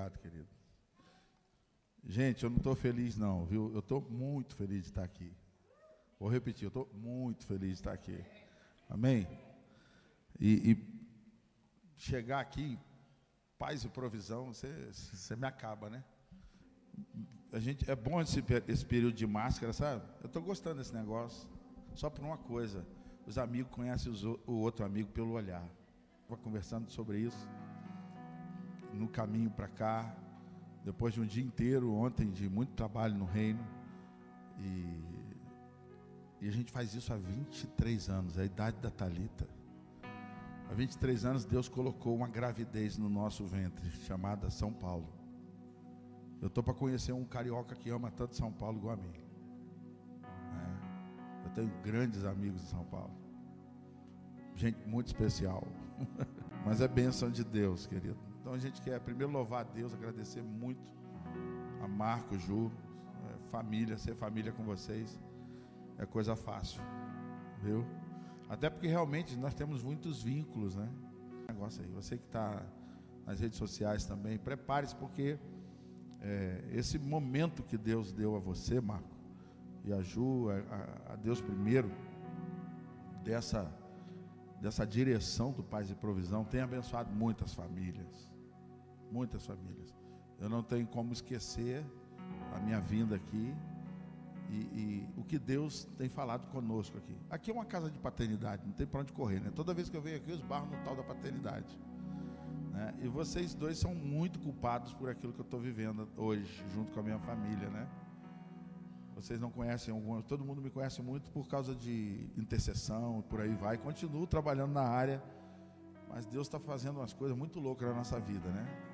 Obrigado, querido. Gente, eu não estou feliz não, viu? Eu estou muito feliz de estar aqui. Vou repetir, eu estou muito feliz de estar aqui. Amém? E, e chegar aqui, paz e provisão, você, me acaba, né? A gente, é bom esse, esse período de máscara, sabe? Eu estou gostando desse negócio. Só por uma coisa, os amigos conhecem os, o outro amigo pelo olhar. Estava conversando sobre isso no caminho para cá, depois de um dia inteiro ontem de muito trabalho no reino. E, e a gente faz isso há 23 anos, é a idade da Talita. Há 23 anos Deus colocou uma gravidez no nosso ventre, chamada São Paulo. Eu estou para conhecer um carioca que ama tanto São Paulo igual a mim. É. Eu tenho grandes amigos de São Paulo. Gente muito especial. Mas é bênção de Deus, querido. Então a gente quer primeiro louvar a Deus, agradecer muito a Marco, Ju, é, família, ser família com vocês é coisa fácil, viu? Até porque realmente nós temos muitos vínculos, né? Negócio aí. Você que está nas redes sociais também, prepare-se, porque é, esse momento que Deus deu a você, Marco, e a Ju, a, a Deus primeiro, dessa, dessa direção do Paz e Provisão, tem abençoado muitas famílias. Muitas famílias. Eu não tenho como esquecer a minha vinda aqui e, e, o que Deus tem falado conosco aqui. Aqui é uma casa de paternidade, não tem para onde correr, né? Toda vez que eu venho aqui, eu esbarro no tal da paternidade. Né? E vocês dois são muito culpados por aquilo que eu estou vivendo hoje, junto com a minha família, né? Vocês não conhecem algumas, todo mundo me conhece muito por causa de intercessão, por aí vai. Continuo trabalhando na área, mas Deus está fazendo umas coisas muito loucas na nossa vida, né?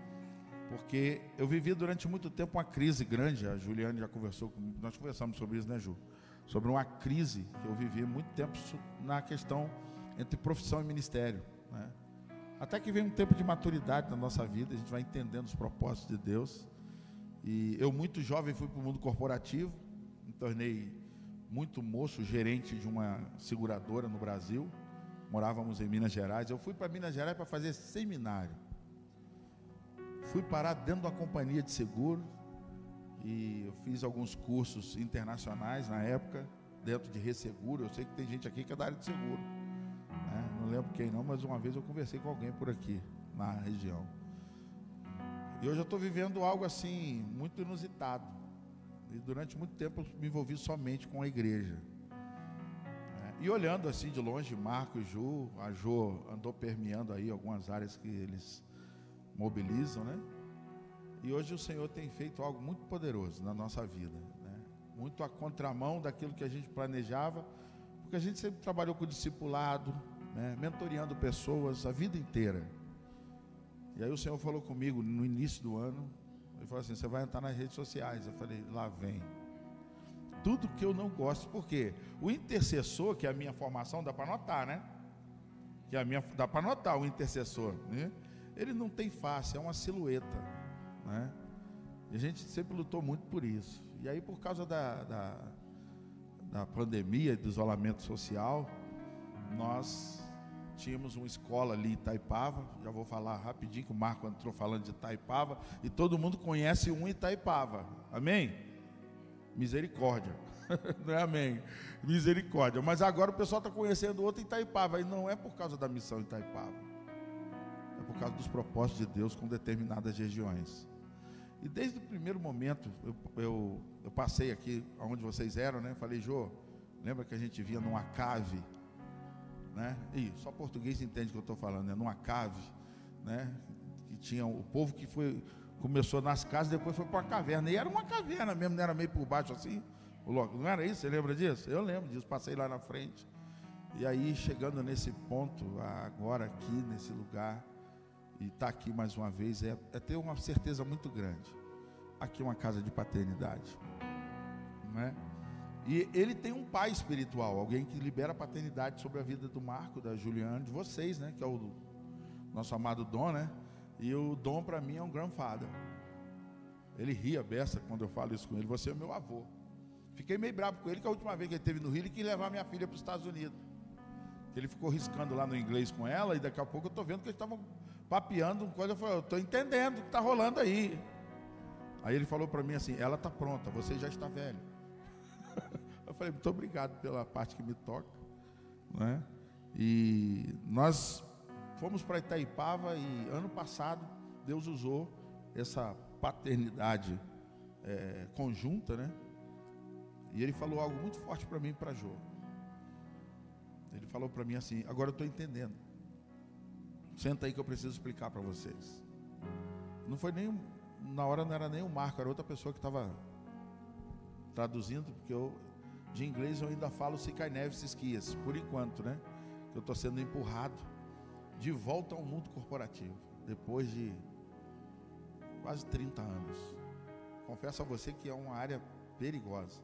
Porque eu vivi durante muito tempo uma crise grande. A Juliane já conversou nós conversamos sobre isso, né, Ju? Sobre uma crise que eu vivi muito tempo na questão entre profissão e ministério. Né? Até que vem um tempo de maturidade na nossa vida, a gente vai entendendo os propósitos de Deus. E eu, muito jovem, fui para o mundo corporativo, me tornei muito moço, gerente de uma seguradora no Brasil. Morávamos em Minas Gerais. Eu fui para Minas Gerais para fazer seminário Fui parar dentro de uma companhia de seguro e eu fiz alguns cursos internacionais na época, dentro de resseguro. Eu sei que tem gente aqui que é da área de seguro. Né? Não lembro quem não, mas uma vez eu conversei com alguém por aqui, na região. E hoje eu estou vivendo algo assim, muito inusitado. E durante muito tempo eu me envolvi somente com a igreja. Né? E olhando assim de longe, Marco e Ju, a Ju andou permeando aí algumas áreas que eles mobilizam, né? E hoje o Senhor tem feito algo muito poderoso na nossa vida, né? Muito a contramão daquilo que a gente planejava, porque a gente sempre trabalhou com discipulado, né? mentoreando pessoas a vida inteira. E aí o Senhor falou comigo no início do ano, ele falou assim: "Você vai entrar nas redes sociais". Eu falei: "Lá vem". Tudo que eu não gosto, porque o intercessor, que é a minha formação, dá para notar, né? Que é a minha dá para notar o intercessor, né? Ele não tem face, é uma silhueta. Né? E a gente sempre lutou muito por isso. E aí, por causa da, da, da pandemia, do isolamento social, nós tínhamos uma escola ali em Itaipava. Já vou falar rapidinho, que o Marco entrou falando de Itaipava. E todo mundo conhece um Itaipava. Amém? Misericórdia. não é amém? Misericórdia. Mas agora o pessoal está conhecendo outro Itaipava. E não é por causa da missão Itaipava por causa dos propósitos de Deus com determinadas regiões. E desde o primeiro momento, eu, eu, eu passei aqui onde vocês eram, né? Falei, Jô, lembra que a gente via numa cave, né? E só português entende o que eu estou falando, né? Numa cave, né? Que tinha o povo que foi começou nas casas, depois foi para a caverna. E era uma caverna mesmo, não era meio por baixo assim. Não era isso? Você lembra disso? Eu lembro disso, passei lá na frente. E aí, chegando nesse ponto, agora aqui, nesse lugar, e estar tá aqui mais uma vez é, é, ter uma certeza muito grande. Aqui é uma casa de paternidade. Não é? E ele tem um pai espiritual, alguém que libera a paternidade sobre a vida do Marco, da Juliana, de vocês, né? Que é o nosso amado Dom, né? E o Dom para mim é um grandfather. Ele ria beça quando eu falo isso com ele. Você é meu avô. Fiquei meio bravo com ele que a última vez que ele esteve no Rio, ele quis levar minha filha para os Estados Unidos. Ele ficou riscando lá no inglês com ela e daqui a pouco eu estou vendo que eles estavam papeando coisa, eu falei, eu estou entendendo o que está rolando aí. Aí ele falou para mim assim, ela está pronta, você já está velho. eu falei, muito obrigado pela parte que me toca. Né? E nós fomos para Itaipava e ano passado Deus usou essa paternidade é, conjunta, né? E ele falou algo muito forte para mim e para Jô. Ele falou para mim assim: agora eu estou entendendo. Senta aí que eu preciso explicar para vocês. Não foi nem na hora não era nem o Marco, era outra pessoa que estava traduzindo, porque eu de inglês eu ainda falo Sicaineves esquias, por enquanto, né? Eu estou sendo empurrado de volta ao mundo corporativo, depois de quase 30 anos. Confesso a você que é uma área perigosa.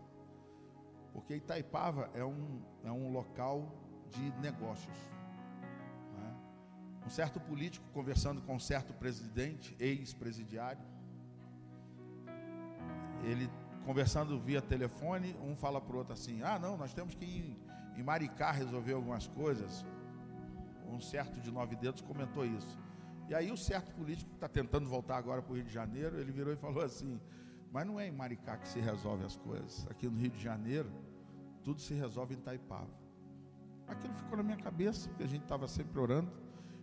Porque Itaipava é um, é um local de negócios. Um certo político conversando com um certo presidente, ex-presidiário, ele conversando via telefone, um fala para o outro assim: ah, não, nós temos que ir em Maricá resolver algumas coisas. Um certo de nove dedos comentou isso. E aí o certo político que está tentando voltar agora para o Rio de Janeiro, ele virou e falou assim: mas não é em Maricá que se resolve as coisas. Aqui no Rio de Janeiro, tudo se resolve em Taipava. Aquilo ficou na minha cabeça, porque a gente estava sempre orando.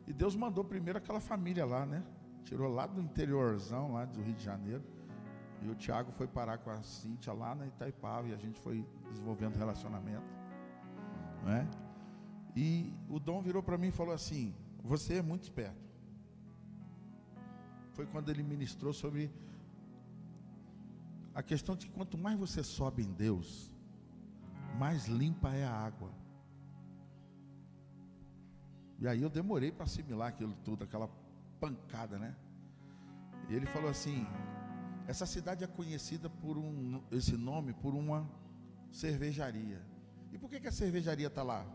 E Deus mandou primeiro aquela família lá, né? Tirou lá do interiorzão, lá do Rio de Janeiro. E o Tiago foi parar com a Cíntia lá na Itaipava e a gente foi desenvolvendo relacionamento. Não é? E o Dom virou para mim e falou assim: Você é muito esperto. Foi quando ele ministrou sobre a questão de que quanto mais você sobe em Deus, mais limpa é a água. E aí eu demorei para assimilar aquilo tudo, aquela pancada, né? E ele falou assim: essa cidade é conhecida por um, esse nome por uma cervejaria. E por que, que a cervejaria está lá?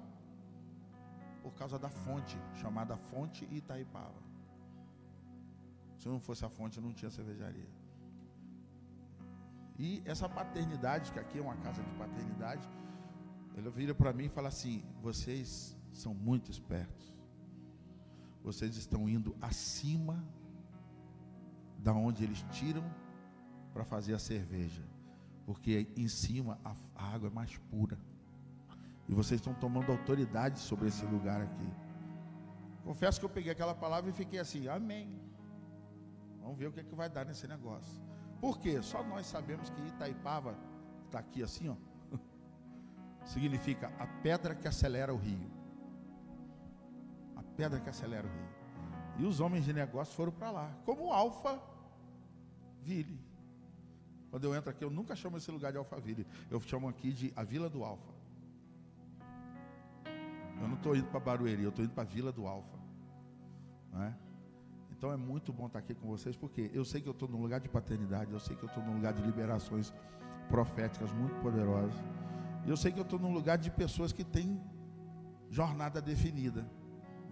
Por causa da fonte, chamada Fonte Itaipava. Se não fosse a fonte, não tinha cervejaria. E essa paternidade, que aqui é uma casa de paternidade, ele vira para mim e fala assim: vocês são muito espertos. Vocês estão indo acima da onde eles tiram para fazer a cerveja, porque em cima a, água é mais pura. E vocês estão tomando autoridade sobre esse lugar aqui. Confesso que eu peguei aquela palavra e fiquei assim: Amém. Vamos ver o que, é que vai dar nesse negócio. Por quê? Só nós sabemos que Itaipava está aqui assim, ó. Significa a pedra que acelera o rio. Pedra que acelera o rio. E os homens de negócio foram para lá, como Alfa Ville. Quando eu entro aqui, eu nunca chamo esse lugar de Alphaville. Eu chamo aqui de a Vila do Alfa. Eu não estou indo para Barueri, eu estou indo para a Vila do Alfa. Não é? Então é muito bom estar aqui com vocês, porque eu sei que eu estou num lugar de paternidade, eu sei que eu estou num lugar de liberações proféticas muito poderosas. E eu sei que eu estou num lugar de pessoas que têm jornada definida.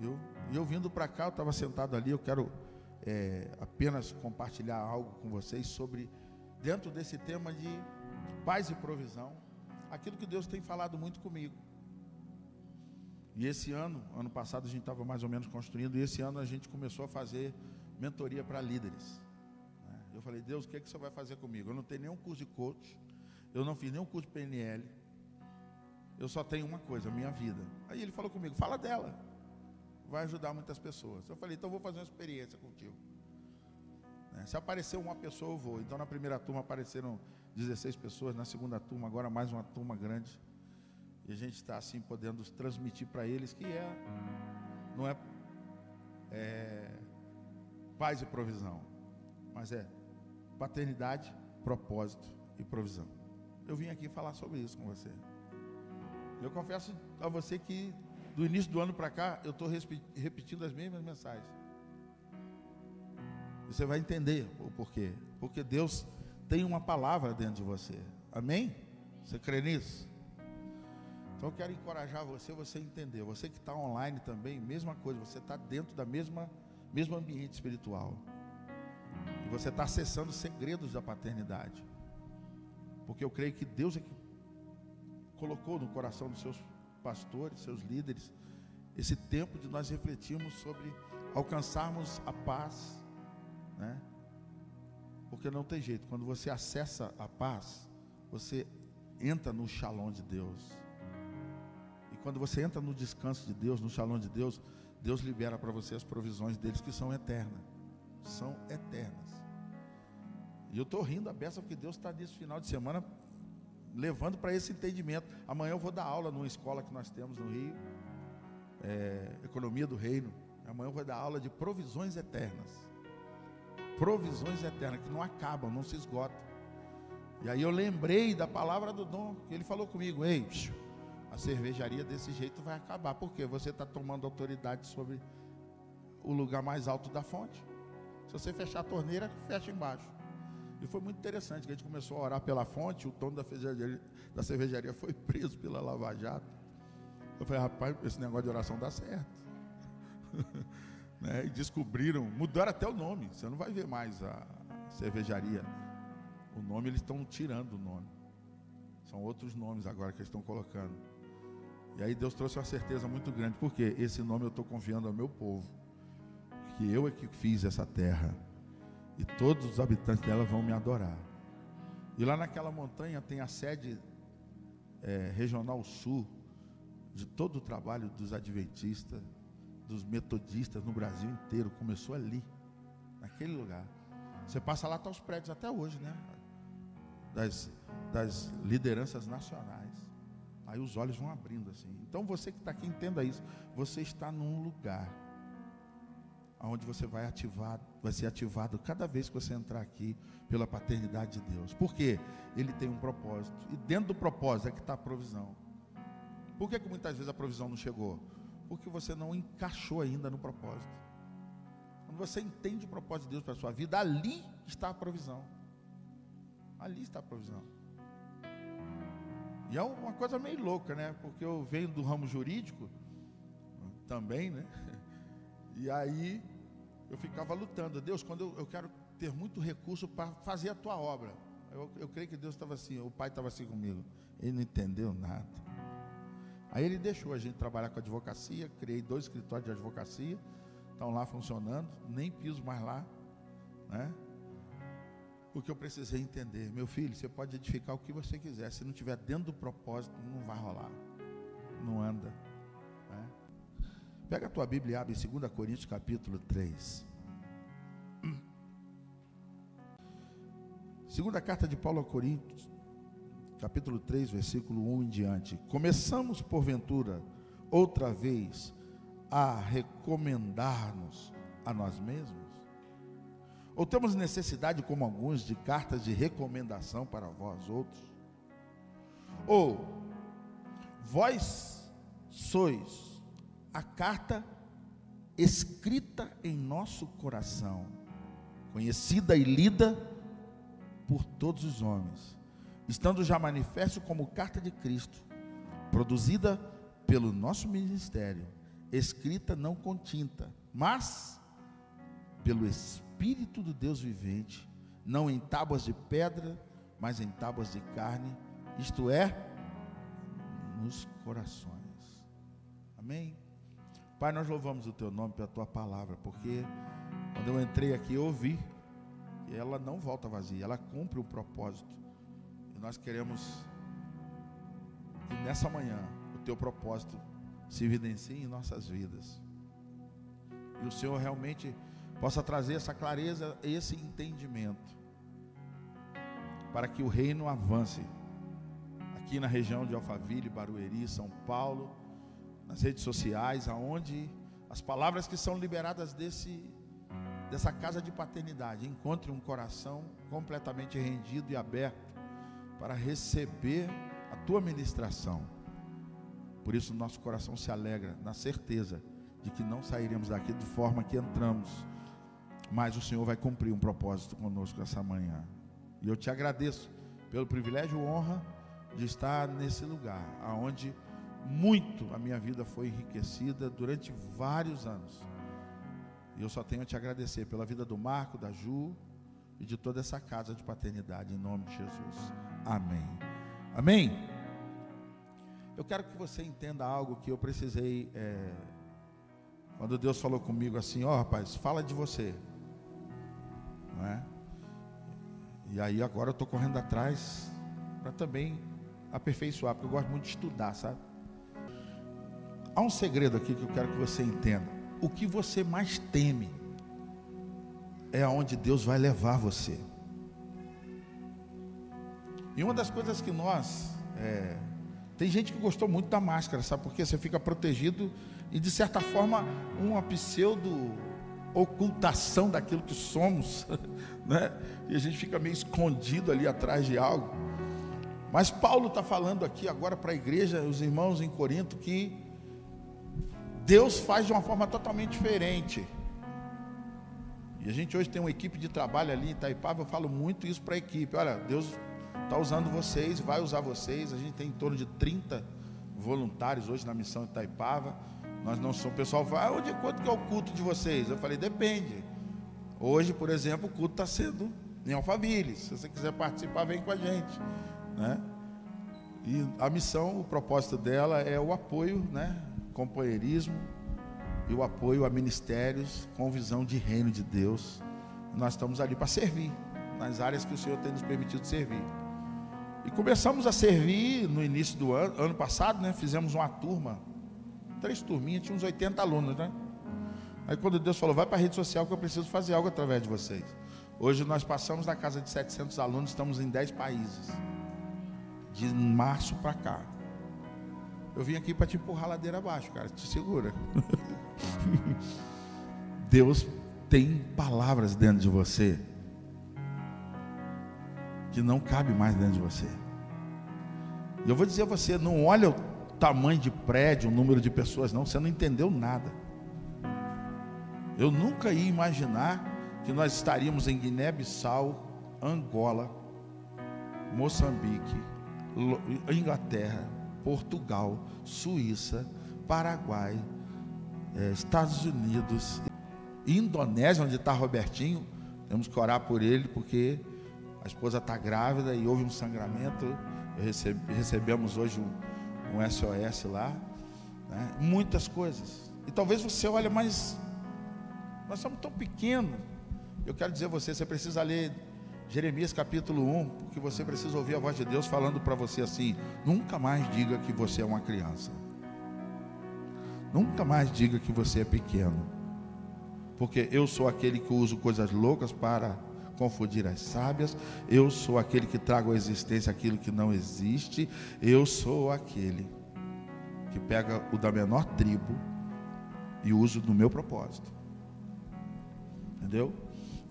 Viu? E eu vindo para cá, eu estava sentado ali, eu quero é, apenas compartilhar algo com vocês sobre, dentro desse tema de paz e provisão, aquilo que Deus tem falado muito comigo. E esse ano, ano passado a gente estava mais ou menos construindo, e esse ano a gente começou a fazer mentoria para líderes. Né? Eu falei, Deus, o que, é que você vai fazer comigo? Eu não tenho nenhum curso de coach, eu não fiz nenhum curso de PNL, eu só tenho uma coisa, minha vida. Aí ele falou comigo, fala dela, vai ajudar muitas pessoas. Eu falei, então vou fazer uma experiência contigo. Né? Se aparecer uma pessoa, eu vou. Então na primeira turma apareceram 16 pessoas, na segunda turma, agora mais uma turma grande. E a gente está assim podendo transmitir para eles que é, não é, é paz e provisão, mas é paternidade, propósito e provisão. Eu vim aqui falar sobre isso com você. Eu confesso a você que do início do ano para cá eu estou repetindo as mesmas mensagens. Você vai entender o porquê. Porque Deus tem uma palavra dentro de você. Amém? Você crê nisso? Então eu quero encorajar você, você entender. Você que está online também, mesma coisa, você está dentro da mesma mesmo ambiente espiritual. E você está acessando segredos da paternidade. Porque eu creio que Deus é que colocou no coração dos seus pastores, seus líderes, esse tempo de nós refletirmos sobre alcançarmos a paz, né? Porque não tem jeito, quando você acessa a paz, você entra no shalom de Deus. E quando você entra no descanso de Deus, no shalom de Deus, Deus libera para você as provisões deles que são eternas. São eternas. E eu estou rindo a beça porque Deus está nesse final de semana levando para esse entendimento. Amanhã eu vou dar aula numa escola que nós temos no Rio, é, Economia do Reino. Amanhã eu vou dar aula de provisões eternas. Provisões eternas que não acabam, não se esgotam. E aí eu lembrei da palavra do dom, que ele falou comigo, ei, a cervejaria desse jeito vai acabar, porque você está tomando autoridade sobre o lugar mais alto da fonte. Se você fechar a torneira, fecha embaixo. E foi muito interessante, que a gente começou a orar pela fonte, o dono da cervejaria, da cervejaria foi preso pela Lava Jato. Eu falei, rapaz, esse negócio de oração dá certo. né? E descobriram, mudaram até o nome. Você não vai ver mais a cervejaria. O nome eles estão tirando o nome. São outros nomes agora que eles estão colocando. E aí Deus trouxe uma certeza muito grande, porque esse nome eu estou confiando ao meu povo. Que eu é que fiz essa terra e todos os habitantes dela vão me adorar. E lá naquela montanha tem a sede é, regional sul de todo o trabalho dos adventistas, dos metodistas no Brasil inteiro. Começou ali, naquele lugar. Você passa lá, está os prédios até hoje, né? Das, das lideranças nacionais. Aí os olhos vão abrindo assim. Então você que está aqui, entenda isso. Você está num lugar onde você vai ativar, vai ser ativado cada vez que você entrar aqui pela paternidade de Deus. Porque Ele tem um propósito. E dentro do propósito é que está a provisão. Por que, que muitas vezes a provisão não chegou? Porque você não encaixou ainda no propósito. Quando você entende o propósito de Deus para a sua vida, ali está a provisão. Ali está a provisão. E é uma coisa meio louca, né? Porque eu venho do ramo jurídico também, né? E aí eu ficava lutando. Deus, quando eu, eu quero ter muito recurso para fazer a tua obra. Eu, eu creio que Deus estava assim, o pai estava assim comigo. Ele não entendeu nada. Aí ele deixou a gente trabalhar com advocacia, criei dois escritórios de advocacia, estão lá funcionando, nem piso mais lá, né? Porque eu precisei entender, meu filho, você pode edificar o que você quiser, se não tiver dentro do propósito, não vai rolar, não anda. Pega a tua Bíblia e abre 2 Coríntios capítulo 3. Segunda carta de Paulo a Coríntios, capítulo 3, versículo 1 em diante. Começamos, porventura, outra vez, a recomendar-nos a nós mesmos? Ou temos necessidade, como alguns, de cartas de recomendação para vós outros? Ou vós sois a carta escrita em nosso coração, conhecida e lida por todos os homens, estando já manifesto como carta de Cristo, produzida pelo nosso ministério, escrita não com tinta, mas pelo Espírito do Deus vivente, não em tábuas de pedra, mas em tábuas de carne, isto é, nos corações. Amém? Pai, nós louvamos o teu nome pela tua palavra, porque quando eu entrei aqui eu ouvi que ela não volta vazia, ela cumpre o propósito. E nós queremos que nessa manhã o teu propósito se evidencie em nossas vidas. E o Senhor realmente possa trazer essa clareza, esse entendimento, para que o reino avance aqui na região de Alphaville, Barueri, São Paulo nas redes sociais, aonde as palavras que são liberadas desse dessa casa de paternidade encontre um coração completamente rendido e aberto para receber a tua ministração. Por isso nosso coração se alegra na certeza de que não sairemos daqui de forma que entramos, mas o Senhor vai cumprir um propósito conosco essa manhã. E eu te agradeço pelo privilégio e honra de estar nesse lugar, aonde muito a minha vida foi enriquecida durante vários anos. E eu só tenho a te agradecer pela vida do Marco, da Ju e de toda essa casa de paternidade, em nome de Jesus. Amém. Amém. Eu quero que você entenda algo que eu precisei é, Quando Deus falou comigo assim, ó oh, rapaz, fala de você. Não é? E aí agora eu estou correndo atrás para também aperfeiçoar, porque eu gosto muito de estudar, sabe? Há um segredo aqui que eu quero que você entenda. O que você mais teme é aonde Deus vai levar você. E uma das coisas que nós. É, tem gente que gostou muito da máscara, sabe? Porque você fica protegido e, de certa forma, uma pseudo ocultação daquilo que somos, né? E a gente fica meio escondido ali atrás de algo. Mas Paulo está falando aqui agora para a igreja, os irmãos em Corinto, que Deus faz de uma forma totalmente diferente. E a gente hoje tem uma equipe de trabalho ali em Itaipava, eu falo muito isso para a equipe. Olha, Deus está usando vocês, vai usar vocês. A gente tem em torno de 30 voluntários hoje na missão Itaipava. Nós não somos, o pessoal fala, ah, onde, quanto que é o culto de vocês? Eu falei, depende. Hoje, por exemplo, o culto está sendo em Alphaville. Se você quiser participar, vem com a gente. Né? E a missão, o propósito dela é o apoio, né? Companheirismo, e o apoio a ministérios com visão de reino de Deus. Nós estamos ali para servir, nas áreas que o Senhor tem nos permitido servir. E começamos a servir no início do ano, ano passado, né? Fizemos uma turma, três turminhas, tinha uns 80 alunos, né? Aí quando Deus falou, vai para a rede social que eu preciso fazer algo através de vocês. Hoje nós passamos da casa de 700 alunos, estamos em 10 países. De março para cá. Eu vim aqui para te empurrar a ladeira abaixo, cara. Te segura. Deus tem palavras dentro de você que não cabe mais dentro de você. E eu vou dizer a você, não olha o tamanho de prédio, o número de pessoas, não, você não entendeu nada. Eu nunca ia imaginar que nós estaríamos em Guiné-Bissau, Angola, Moçambique, Inglaterra, Portugal, Suíça, Paraguai, eh, Estados Unidos, Indonésia, onde está Robertinho. Temos que orar por ele, porque a esposa está grávida e houve um sangramento. Recebemos hoje um, um SOS lá. Né? Muitas coisas. E talvez você olhe, mas nós somos tão pequenos. Eu quero dizer a você, você precisa ler Jeremias capítulo 1, porque você precisa ouvir a voz de Deus falando para você assim: nunca mais diga que você é uma criança. Nunca mais diga que você é pequeno. Porque eu sou aquele que uso coisas loucas para confundir as sábias. Eu sou aquele que trago à existência aquilo que não existe. Eu sou aquele que pega o da menor tribo e uso no meu propósito. Entendeu?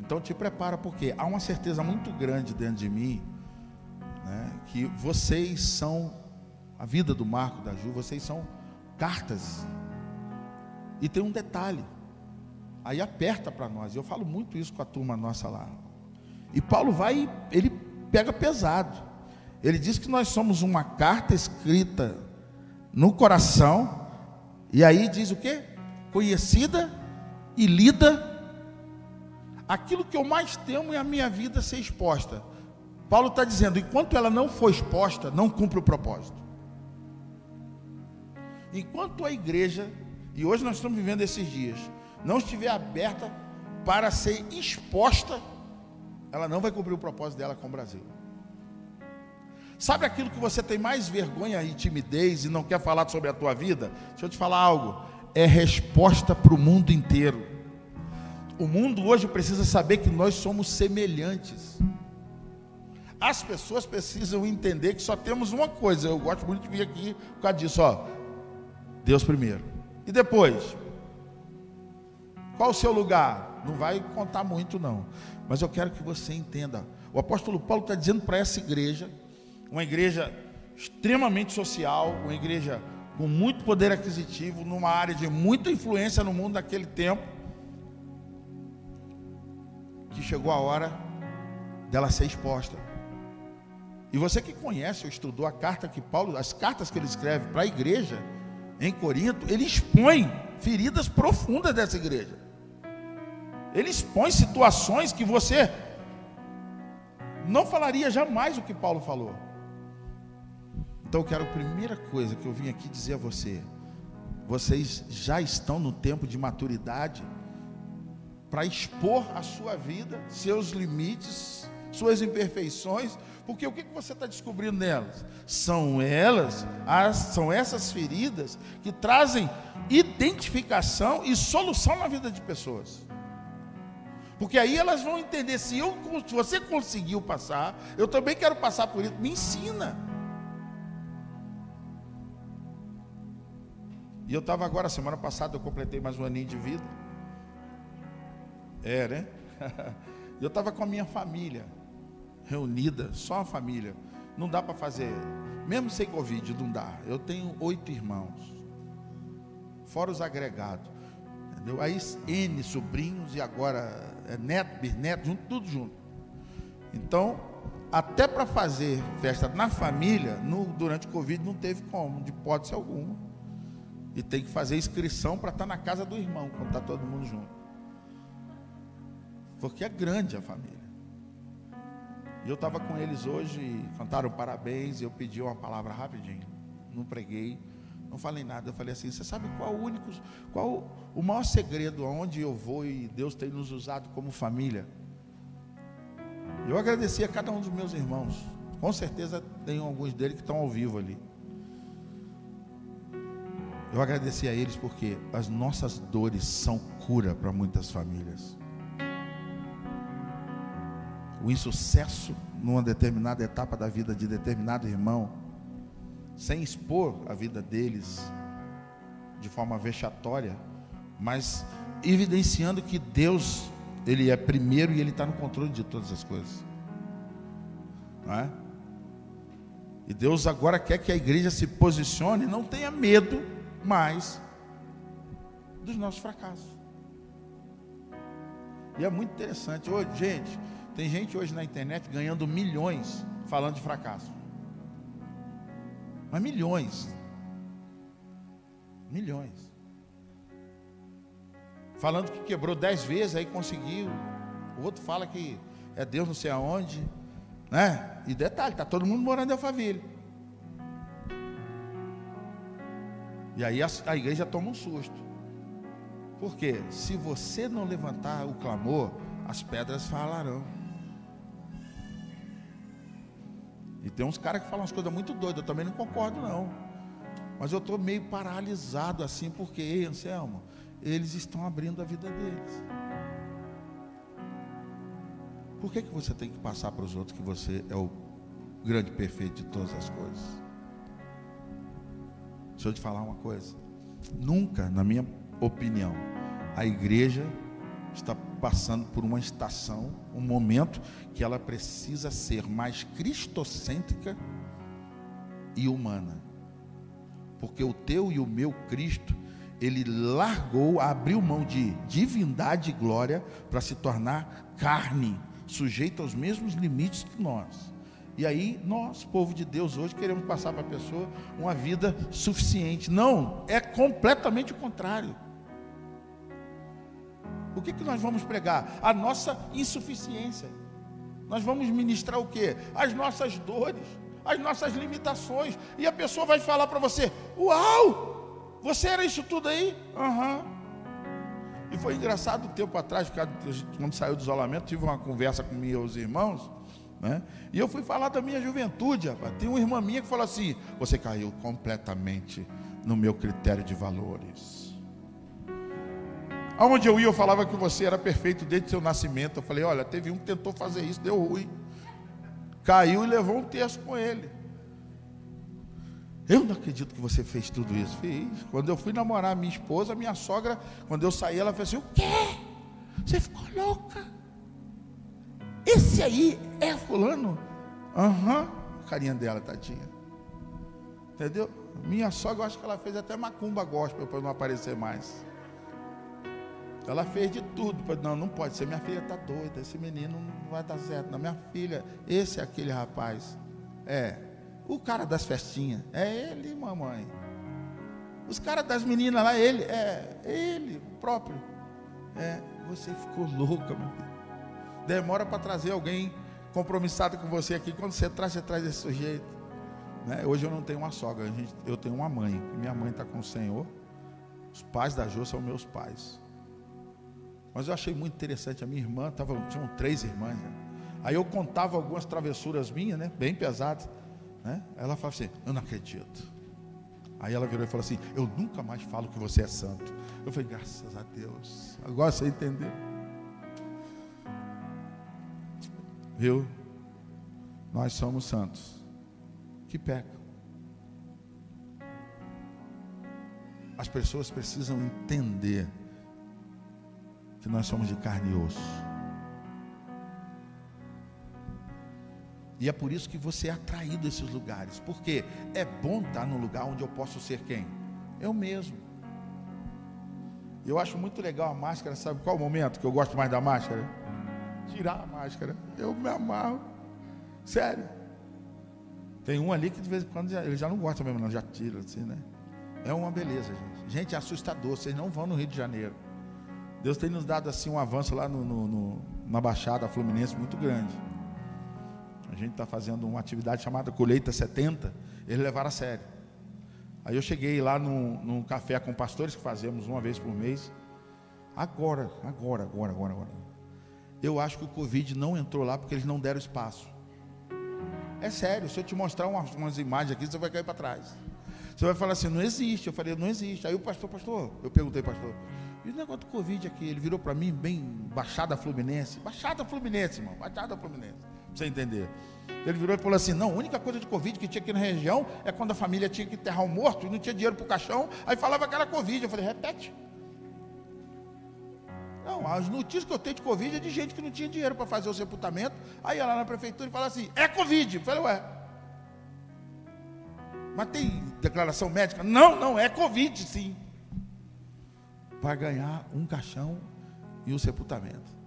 Então te prepara, porque há uma certeza muito grande dentro de mim, né, que vocês são a vida do Marco da Ju, vocês são cartas. E tem um detalhe, aí aperta para nós, eu falo muito isso com a turma nossa lá. E Paulo vai, ele pega pesado. Ele diz que nós somos uma carta escrita no coração, e aí diz o que? Conhecida e lida aquilo que eu mais temo é a minha vida ser exposta. Paulo está dizendo: enquanto ela não for exposta, não cumpre o propósito. Enquanto a igreja, e hoje nós estamos vivendo esses dias, não estiver aberta para ser exposta, ela não vai cumprir o propósito dela com o Brasil. Sabe aquilo que você tem mais vergonha e timidez e não quer falar sobre a tua vida? Deixa eu te falar algo. É resposta para o mundo inteiro. O mundo hoje precisa saber que nós somos semelhantes. As pessoas precisam entender que só temos uma coisa. Eu gosto muito de vir aqui por causa disso, ó. Deus primeiro. E depois? Qual o seu lugar? Não vai contar muito, não. Mas eu quero que você entenda. O apóstolo Paulo está dizendo para essa igreja, uma igreja extremamente social, uma igreja com muito poder aquisitivo, numa área de muita influência no mundo daquele tempo que chegou a hora dela ser exposta. E você que conhece ou estudou a carta que Paulo, as cartas que ele escreve para a igreja em Corinto, ele expõe feridas profundas dessa igreja. Ele expõe situações que você não falaria jamais o que Paulo falou. Então eu quero a primeira coisa que eu vim aqui dizer a você: vocês já estão no tempo de maturidade para expor a sua vida, seus limites, suas imperfeições, porque o que você está descobrindo nelas? São elas, as, são essas feridas que trazem identificação e solução na vida de pessoas. Porque aí elas vão entender, se, eu, se você conseguiu passar, eu também quero passar por isso, me ensina. E eu estava agora, semana passada, eu completei mais um aninho de vida. É, né? eu estava com a minha família, reunida, só a família. Não dá para fazer, mesmo sem Covid, não dá. Eu tenho oito irmãos, fora os agregados. Entendeu? Aí N sobrinhos e agora é neto, bisneto, junto, tudo junto. Então, até para fazer festa na família, no, durante o Covid, não teve como, de hipótese alguma. E tem que fazer inscrição para estar tá na casa do irmão, quando está todo mundo junto. Porque é grande a família. E eu estava com eles hoje, cantaram parabéns, e eu pedi uma palavra rapidinho. Não preguei, não falei nada. Eu falei assim: você sabe qual o único, qual o maior segredo aonde eu vou e Deus tem nos usado como família? Eu agradeci a cada um dos meus irmãos. Com certeza tem alguns deles que estão ao vivo ali. Eu agradeci a eles porque as nossas dores são cura para muitas famílias. O insucesso numa determinada etapa da vida de determinado irmão, sem expor a vida deles de forma vexatória, mas evidenciando que Deus, Ele é primeiro e Ele está no controle de todas as coisas. Não é? E Deus agora quer que a igreja se posicione, não tenha medo mais dos nossos fracassos. E é muito interessante. Hoje, gente, tem gente hoje na internet ganhando milhões falando de fracasso. Mas milhões. Milhões. Falando que quebrou dez vezes, aí conseguiu. O outro fala que é Deus não sei aonde. Né? E detalhe, está todo mundo morando em Alphaville. E aí a, a igreja toma um susto. Porque se você não levantar o clamor, as pedras falarão. E tem uns caras que falam umas coisas muito doidas, eu também não concordo não. Mas eu estou meio paralisado assim, porque, ei, Anselmo, eles estão abrindo a vida deles. Por que, que você tem que passar para os outros que você é o grande perfeito de todas as coisas? Deixa eu te falar uma coisa. Nunca, na minha opinião, a igreja está passando por uma estação, um momento que ela precisa ser mais cristocêntrica e humana. Porque o teu e o meu Cristo, ele largou, abriu mão de divindade e glória para se tornar carne, sujeito aos mesmos limites que nós. E aí, nós, povo de Deus, hoje queremos passar para a pessoa uma vida suficiente. Não, é completamente o contrário. O que, que nós vamos pregar? A nossa insuficiência. Nós vamos ministrar o que? As nossas dores, as nossas limitações. E a pessoa vai falar para você: Uau! Você era isso tudo aí? Aham. Uhum. E foi engraçado um tempo atrás, quando saiu do isolamento, tive uma conversa com meus irmãos. Né? E eu fui falar da minha juventude, rapaz. Tem uma irmã minha que falou assim: Você caiu completamente no meu critério de valores. Aonde eu ia, eu falava que você era perfeito desde seu nascimento. Eu falei: Olha, teve um que tentou fazer isso, deu ruim. Caiu e levou um texto com ele. Eu não acredito que você fez tudo isso. Fiz. Quando eu fui namorar minha esposa, minha sogra, quando eu saí, ela fez assim: O quê? Você ficou louca? Esse aí é fulano? Aham. Uhum. Carinha dela, tadinha. Entendeu? Minha sogra, eu acho que ela fez até macumba gospel para não aparecer mais. Ela fez de tudo. Não, não pode ser. Minha filha está doida. Esse menino não vai dar certo. Não, minha filha, esse é aquele rapaz. É. O cara das festinhas. É ele, mamãe. Os caras das meninas lá, ele. É ele, próprio. É. Você ficou louca, meu filho demora para trazer alguém compromissado com você aqui. Quando você traz, você traz esse sujeito. Né? Hoje eu não tenho uma sogra, eu tenho uma mãe. Minha mãe está com o Senhor. Os pais da Jô são meus pais. Mas eu achei muito interessante. A minha irmã, tava, tinham três irmãs. Né? Aí eu contava algumas travessuras minhas, né? Bem pesadas. Né? Ela falava assim: Eu não acredito. Aí ela virou e falou assim: Eu nunca mais falo que você é santo. Eu falei: Graças a Deus. Agora você entendeu. Viu? Nós somos santos que pecam. As pessoas precisam entender que nós somos de carne e osso. E é por isso que você é atraído a esses lugares. Porque é bom estar num lugar onde eu posso ser quem? Eu mesmo. Eu acho muito legal a máscara, sabe qual o momento que eu gosto mais da máscara? Tirar a máscara. Eu me amarro. Sério. Tem um ali que de vez em quando ele já não gosta mesmo, não, já tira assim, né? É uma beleza, gente. Gente, é assustador. Vocês não vão no Rio de Janeiro. Deus tem nos dado assim um avanço lá no, no, no na Baixada Fluminense muito grande. A gente está fazendo uma atividade chamada Colheita 70, eles levaram a sério. Aí eu cheguei lá num, num café com pastores que fazemos uma vez por mês. Agora, agora, agora, agora, agora. Eu acho que o Covid não entrou lá porque eles não deram espaço. É sério, se eu te mostrar umas, umas imagens aqui, você vai cair para trás. Você vai falar assim, não existe. Eu falei, não existe. Aí o pastor, pastor, eu perguntei, pastor, e o negócio do Covid aqui? Ele virou para mim bem Baixada Fluminense. Baixada Fluminense, irmão. Baixada Fluminense. Pra você entender. Ele virou e falou assim: não, a única coisa de Covid que tinha aqui na região é quando a família tinha que enterrar um morto e não tinha dinheiro para o caixão. Aí falava que era Covid. Eu falei, repete. Não, as notícias que eu tenho de Covid é de gente que não tinha dinheiro para fazer o sepultamento. Aí ia lá na prefeitura e fala assim: é Covid. Eu falei, ué. Mas tem declaração médica? Não, não, é Covid sim. Para ganhar um caixão e o sepultamento.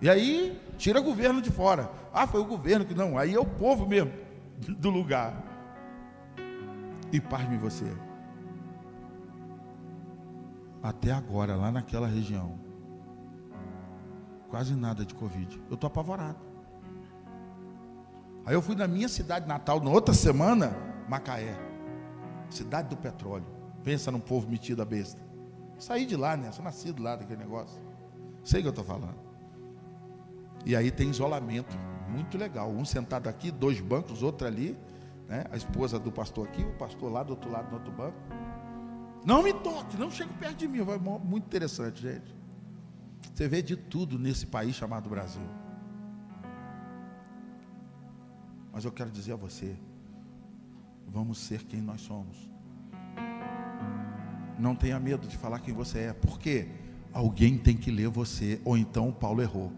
E aí, tira o governo de fora. Ah, foi o governo que não. Aí é o povo mesmo do lugar. E pasme você. Até agora, lá naquela região, quase nada de Covid. Eu estou apavorado. Aí eu fui na minha cidade natal, na outra semana, Macaé, cidade do petróleo. Pensa num povo metido a besta. Saí de lá, né? Sou nascido lá daquele negócio. Sei o que eu estou falando. E aí tem isolamento, muito legal. Um sentado aqui, dois bancos, outro ali, né? A esposa do pastor aqui, o pastor lá do outro lado, no outro banco. Não me toque, não chegue perto de mim. Muito interessante, gente. Você vê de tudo nesse país chamado Brasil. Mas eu quero dizer a você, vamos ser quem nós somos. Não tenha medo de falar quem você é, porque alguém tem que ler você, ou então Paulo errou.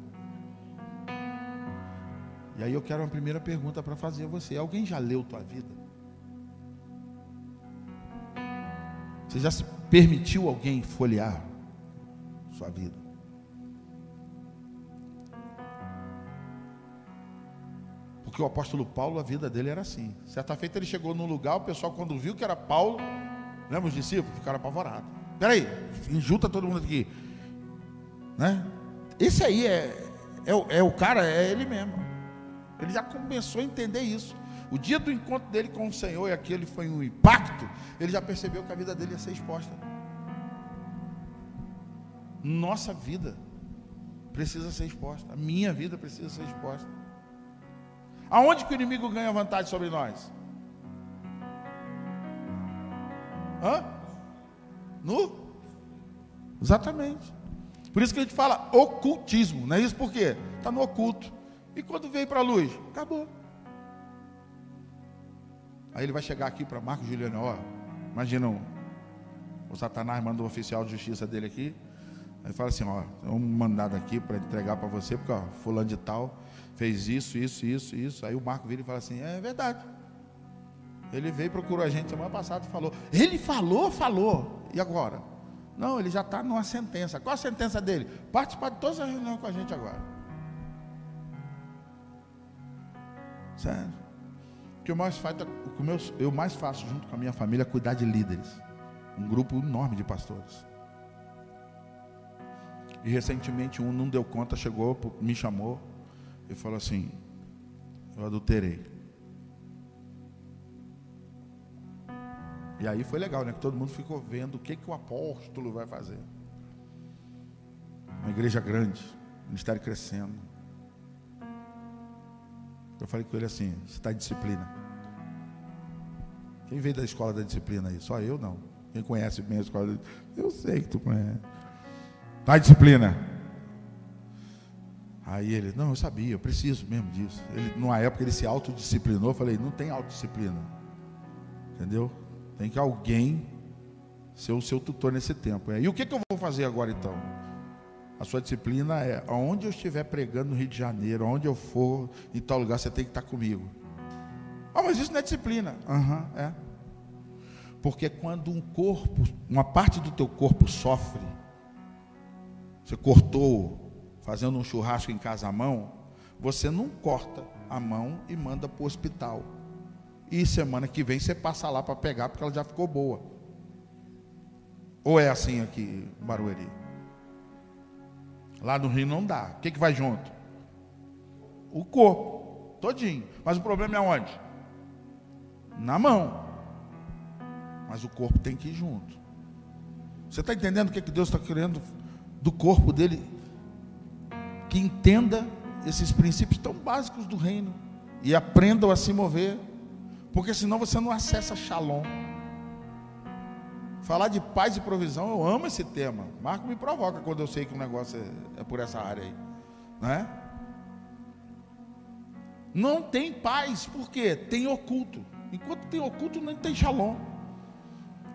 E aí eu quero uma primeira pergunta para fazer a você. Alguém já leu tua vida? Você já se permitiu alguém folhear sua vida? Porque o apóstolo Paulo, a vida dele era assim. Certa feita ele chegou num lugar, o pessoal quando viu que era Paulo, lembra os discípulos? Ficaram apavorados. Peraí, junta todo mundo aqui. Né? Esse aí é, é, é o cara, é ele mesmo. Ele já começou a entender isso. O dia do encontro dele com o Senhor, e aquele foi um impacto, ele já percebeu que a vida dele ia ser exposta. Nossa vida precisa ser exposta. A minha vida precisa ser exposta. Aonde que o inimigo ganha vantagem sobre nós? Hã? No? Exatamente. Por isso que a gente fala ocultismo, não é isso por quê? Está no oculto. E quando veio para a luz? Acabou. Aí ele vai chegar aqui para Marcos Juliano, ó. Imagina o, Satanás manda o oficial de justiça dele aqui. Aí fala assim, ó, tem um mandado aqui para entregar para você, porque ó, fulano de tal fez isso, isso, isso, isso. Aí o Marco vira e fala assim, é verdade. Ele veio procurou a gente semana passada e falou. Ele falou, falou. E agora? Não, ele já está numa sentença. Qual a sentença dele? Participar de todas as reuniões com a gente agora. Sério. O que eu mais faço, eu mais faço junto com a minha família é cuidar de líderes. Um grupo enorme de pastores. E recentemente um não deu conta, chegou, me chamou e falou assim: Eu adulterei. E aí foi legal, né? Que todo mundo ficou vendo o que, que o apóstolo vai fazer. Uma igreja grande, ministério crescendo. Eu falei com ele assim: você está em disciplina. Quem veio da escola da disciplina aí? Só eu não. Quem conhece bem a escola Eu sei que tu conhece. Está em disciplina. Aí ele, não, eu sabia, eu preciso mesmo disso. Ele, numa época ele se autodisciplinou, eu falei, não tem autodisciplina. Entendeu? Tem que alguém ser o seu tutor nesse tempo. E o que, que eu vou fazer agora então? A sua disciplina é aonde eu estiver pregando no Rio de Janeiro, aonde eu for, em tal lugar, você tem que estar comigo. Ah, mas isso não é disciplina. Aham, uhum, é. Porque quando um corpo, uma parte do teu corpo sofre, você cortou fazendo um churrasco em casa à mão, você não corta a mão e manda para o hospital. E semana que vem você passa lá para pegar, porque ela já ficou boa. Ou é assim aqui, Barueri? Lá no Rio não dá. O que, que vai junto? O corpo, todinho. Mas o problema é onde? Na mão. Mas o corpo tem que ir junto. Você está entendendo o que, que Deus está querendo do corpo dele? Que entenda esses princípios tão básicos do reino e aprendam a se mover, porque senão você não acessa Shalom. Falar de paz e provisão, eu amo esse tema. Marco me provoca quando eu sei que o negócio é, é por essa área aí. Né? Não tem paz, porque tem oculto. Enquanto tem oculto, não tem shalom.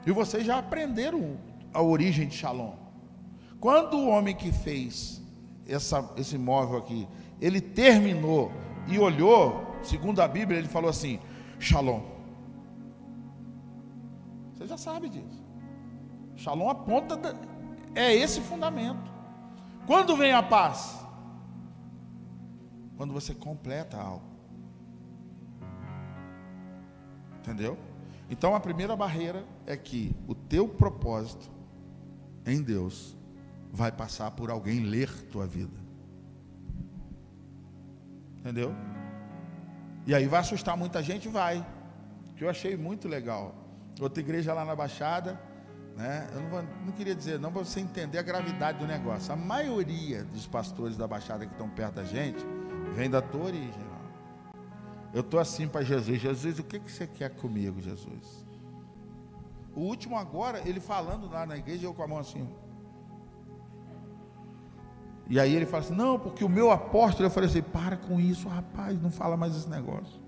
E vocês já aprenderam a origem de shalom. Quando o homem que fez essa, esse móvel aqui, ele terminou e olhou, segundo a Bíblia, ele falou assim: Shalom. Você já sabe disso. Shalom aponta, é esse fundamento. Quando vem a paz? Quando você completa algo. Entendeu? Então a primeira barreira é que o teu propósito em Deus vai passar por alguém ler tua vida. Entendeu? E aí vai assustar muita gente, vai. Que eu achei muito legal. Outra igreja lá na Baixada, né? Eu não, vou, não queria dizer, não, para você entender a gravidade do negócio. A maioria dos pastores da Baixada que estão perto da gente vem da tua origem. Eu estou assim para Jesus. Jesus, o que, que você quer comigo, Jesus? O último agora, ele falando lá na igreja, eu com a mão assim. E aí ele fala assim: Não, porque o meu apóstolo, eu falei assim: Para com isso, rapaz, não fala mais esse negócio.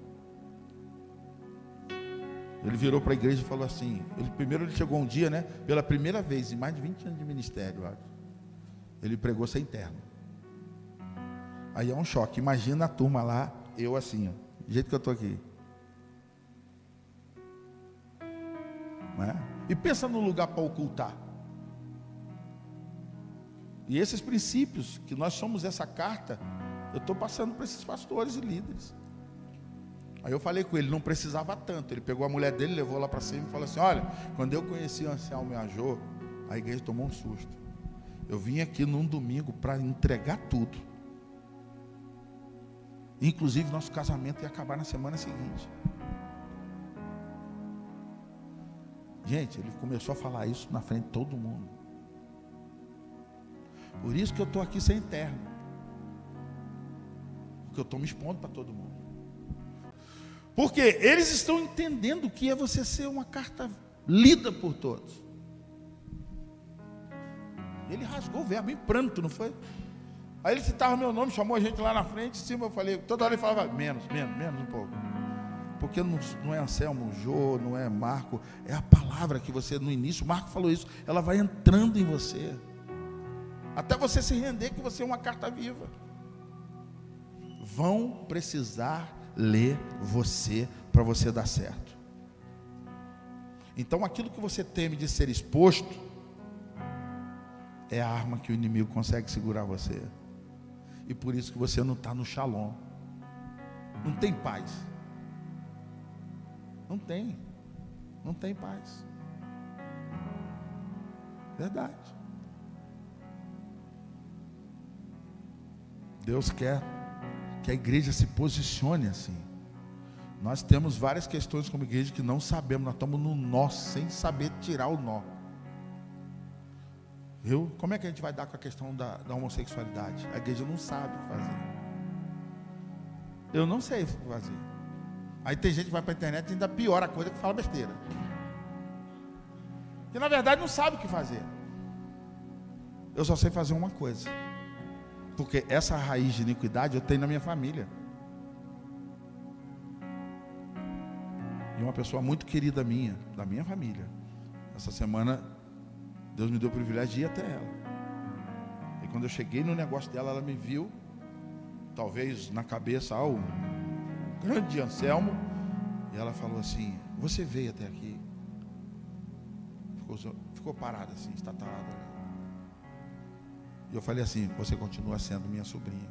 Ele virou para a igreja e falou assim: ele, Primeiro ele chegou um dia, né? Pela primeira vez em mais de 20 anos de ministério, acho, ele pregou sem terno. Aí é um choque. Imagina a turma lá, eu assim, ó, do jeito que eu estou aqui. É? E pensa no lugar para ocultar. E esses princípios, que nós somos essa carta, eu estou passando para esses pastores e líderes. Aí eu falei com ele, não precisava tanto. Ele pegou a mulher dele, levou lá para cima e falou assim: Olha, quando eu conheci o Anselmo Ajô, a igreja tomou um susto. Eu vim aqui num domingo para entregar tudo. Inclusive, nosso casamento ia acabar na semana seguinte. Gente, ele começou a falar isso na frente de todo mundo. Por isso que eu estou aqui sem terno. Porque eu estou me expondo para todo mundo. Porque eles estão entendendo o que é você ser uma carta lida por todos. Ele rasgou o verbo em pranto, não foi? Aí ele citava meu nome, chamou a gente lá na frente, em cima eu falei, toda hora ele falava, menos, menos, menos um pouco. Porque não, não é Anselmo, Jô, não é Marco, é a palavra que você, no início, Marco falou isso, ela vai entrando em você. Até você se render que você é uma carta viva. Vão precisar ler você para você dar certo. Então aquilo que você teme de ser exposto é a arma que o inimigo consegue segurar você. E por isso que você não está no shalom. Não tem paz. Não tem. Não tem paz. Verdade. Deus quer que a igreja se posicione assim. Nós temos várias questões como igreja que não sabemos, nós estamos no nó sem saber tirar o nó. Viu? Como é que a gente vai dar com a questão da, da homossexualidade? A igreja não sabe fazer. Eu não sei fazer. Aí tem gente que vai para a internet e ainda piora a coisa que fala besteira. Que na verdade não sabe o que fazer. Eu só sei fazer uma coisa. Porque essa raiz de iniquidade eu tenho na minha família. E uma pessoa muito querida minha, da minha família. Essa semana, Deus me deu o privilégio de ir até ela. E quando eu cheguei no negócio dela, ela me viu, talvez na cabeça, ao grande Anselmo, e ela falou assim: Você veio até aqui. Ficou, ficou parada assim, estatalada. Eu falei assim: Você continua sendo minha sobrinha.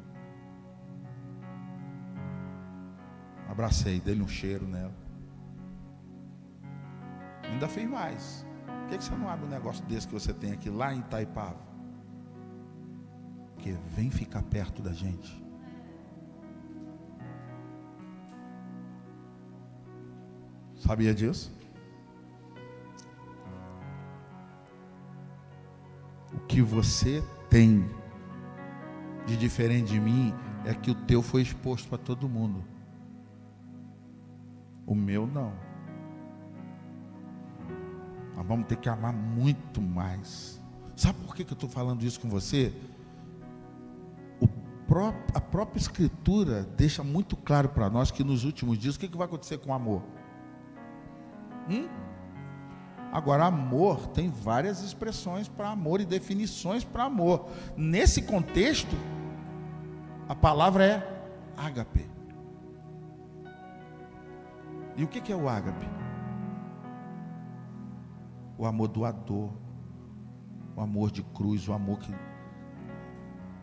Abracei, dei um cheiro nela. Ainda fez mais. Por que, que você não abre um negócio desse que você tem aqui lá em Itaipava? Porque vem ficar perto da gente. Sabia disso? Que você tem de diferente de mim é que o teu foi exposto para todo mundo. O meu não. Nós vamos ter que amar muito mais. Sabe por que, que eu estou falando isso com você? A própria Escritura deixa muito claro para nós que nos últimos dias, o que, que vai acontecer com o amor? Hum? Agora, amor tem várias expressões para amor e definições para amor. Nesse contexto, a palavra é ágape. E o que, é o ágape? o amor doador, o amor de cruz, o amor que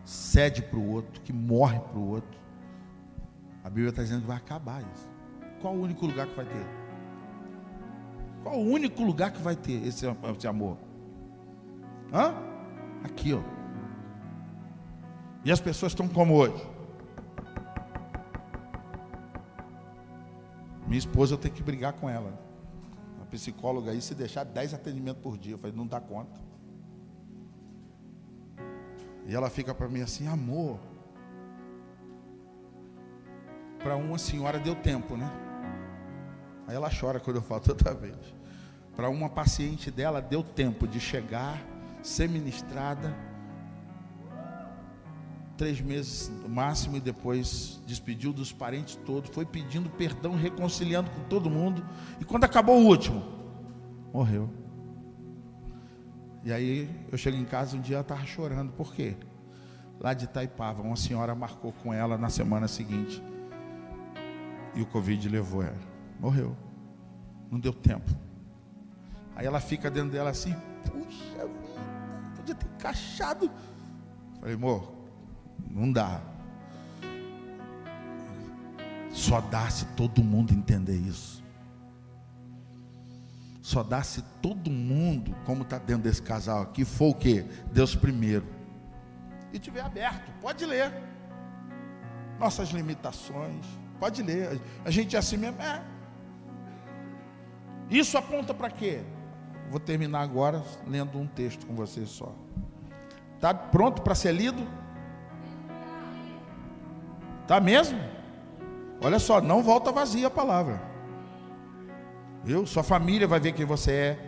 cede para o outro, que morre para o outro. A Bíblia está dizendo que vai acabar isso. Qual o único lugar que vai ter? Qual o único lugar que vai ter esse, esse amor? Hã? Aqui, ó. E as pessoas estão como hoje? Minha esposa eu tenho que brigar com ela psicóloga aí, se deixar 10 atendimentos por dia. Eu falei, não dá conta. E ela fica para mim assim, amor. Para uma senhora deu tempo, né? Aí ela chora quando eu falo toda vez. Para uma paciente dela deu tempo de chegar, ser ministrada, três meses no máximo, e depois despediu dos parentes todos, foi pedindo perdão, reconciliando com todo mundo, e quando acabou o último, morreu. E aí eu chego em casa um dia ela estava chorando, por quê? Lá de Itaipava, uma senhora marcou com ela na semana seguinte, e o Covid levou ela, morreu, não deu tempo. Aí ela fica dentro dela assim, puxa vida, podia ter encaixado. Falei, amor, não dá. Só dá se todo mundo entender isso. Só dá se todo mundo, como está dentro desse casal aqui, for o que? Deus primeiro. E tiver aberto, pode ler. Nossas limitações, pode ler. A gente é assim mesmo. É. Isso aponta para quê? Vou terminar agora lendo um texto com vocês só. Está pronto para ser lido? Tá mesmo? Olha só, não volta vazia a palavra. Viu? Sua família vai ver quem você é.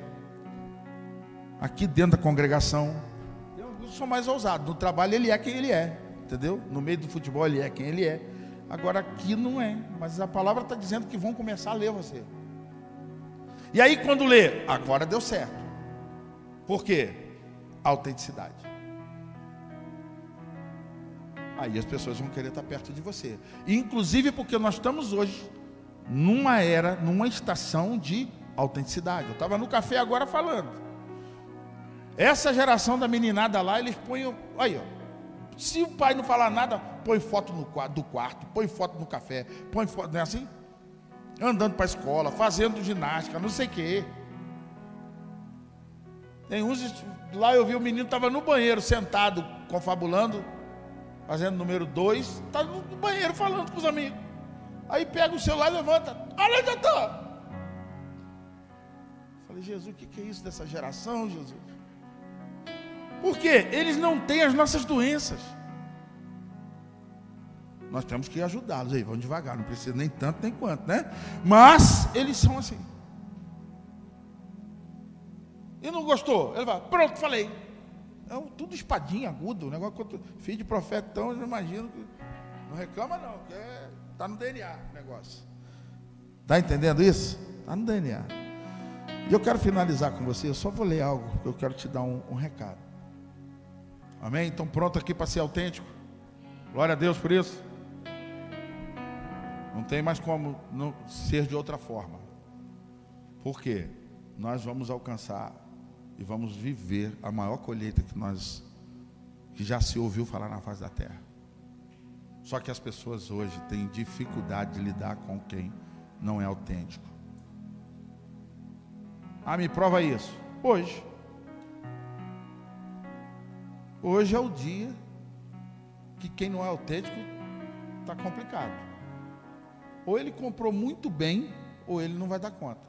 Aqui dentro da congregação. Eu sou mais ousado. No trabalho ele é quem ele é. Entendeu? No meio do futebol ele é quem ele é. Agora aqui não é. Mas a palavra está dizendo que vão começar a ler você. E aí quando lê, agora deu certo. Por quê? Autenticidade aí as pessoas vão querer estar perto de você. Inclusive porque nós estamos hoje numa era, numa estação de autenticidade. Eu estava no café agora falando. Essa geração da meninada lá, eles põem. Ó. Se o pai não falar nada, põe foto no, do quarto, põe foto no café, põe foto, não é assim? Andando para a escola, fazendo ginástica, não sei o quê. Tem uns. Lá eu vi o menino estava no banheiro, sentado, confabulando fazendo número dois, está no banheiro falando com os amigos. Aí pega o celular e levanta. Olha onde eu estou. Falei, Jesus, o que é isso dessa geração, Jesus? Por quê? Eles não têm as nossas doenças. Nós temos que ajudá-los aí, vamos devagar, não precisa nem tanto nem quanto, né? Mas eles são assim. E não gostou? Ele vai, pronto, falei. É tudo espadinha, agudo, o negócio quanto filho de profeta, então eu imagino que não reclama não, porque está no DNA o negócio. Está entendendo isso? Está no DNA. E eu quero finalizar com você, eu só vou ler algo, eu quero te dar um, um recado. Amém? Então pronto aqui para ser autêntico. Glória a Deus por isso. Não tem mais como não ser de outra forma. Por quê? Nós vamos alcançar e vamos viver a maior colheita que nós que já se ouviu falar na face da terra. Só que as pessoas hoje têm dificuldade de lidar com quem não é autêntico. Ah, me prova isso. Hoje. Hoje é o dia que quem não é autêntico está complicado. Ou ele comprou muito bem, ou ele não vai dar conta.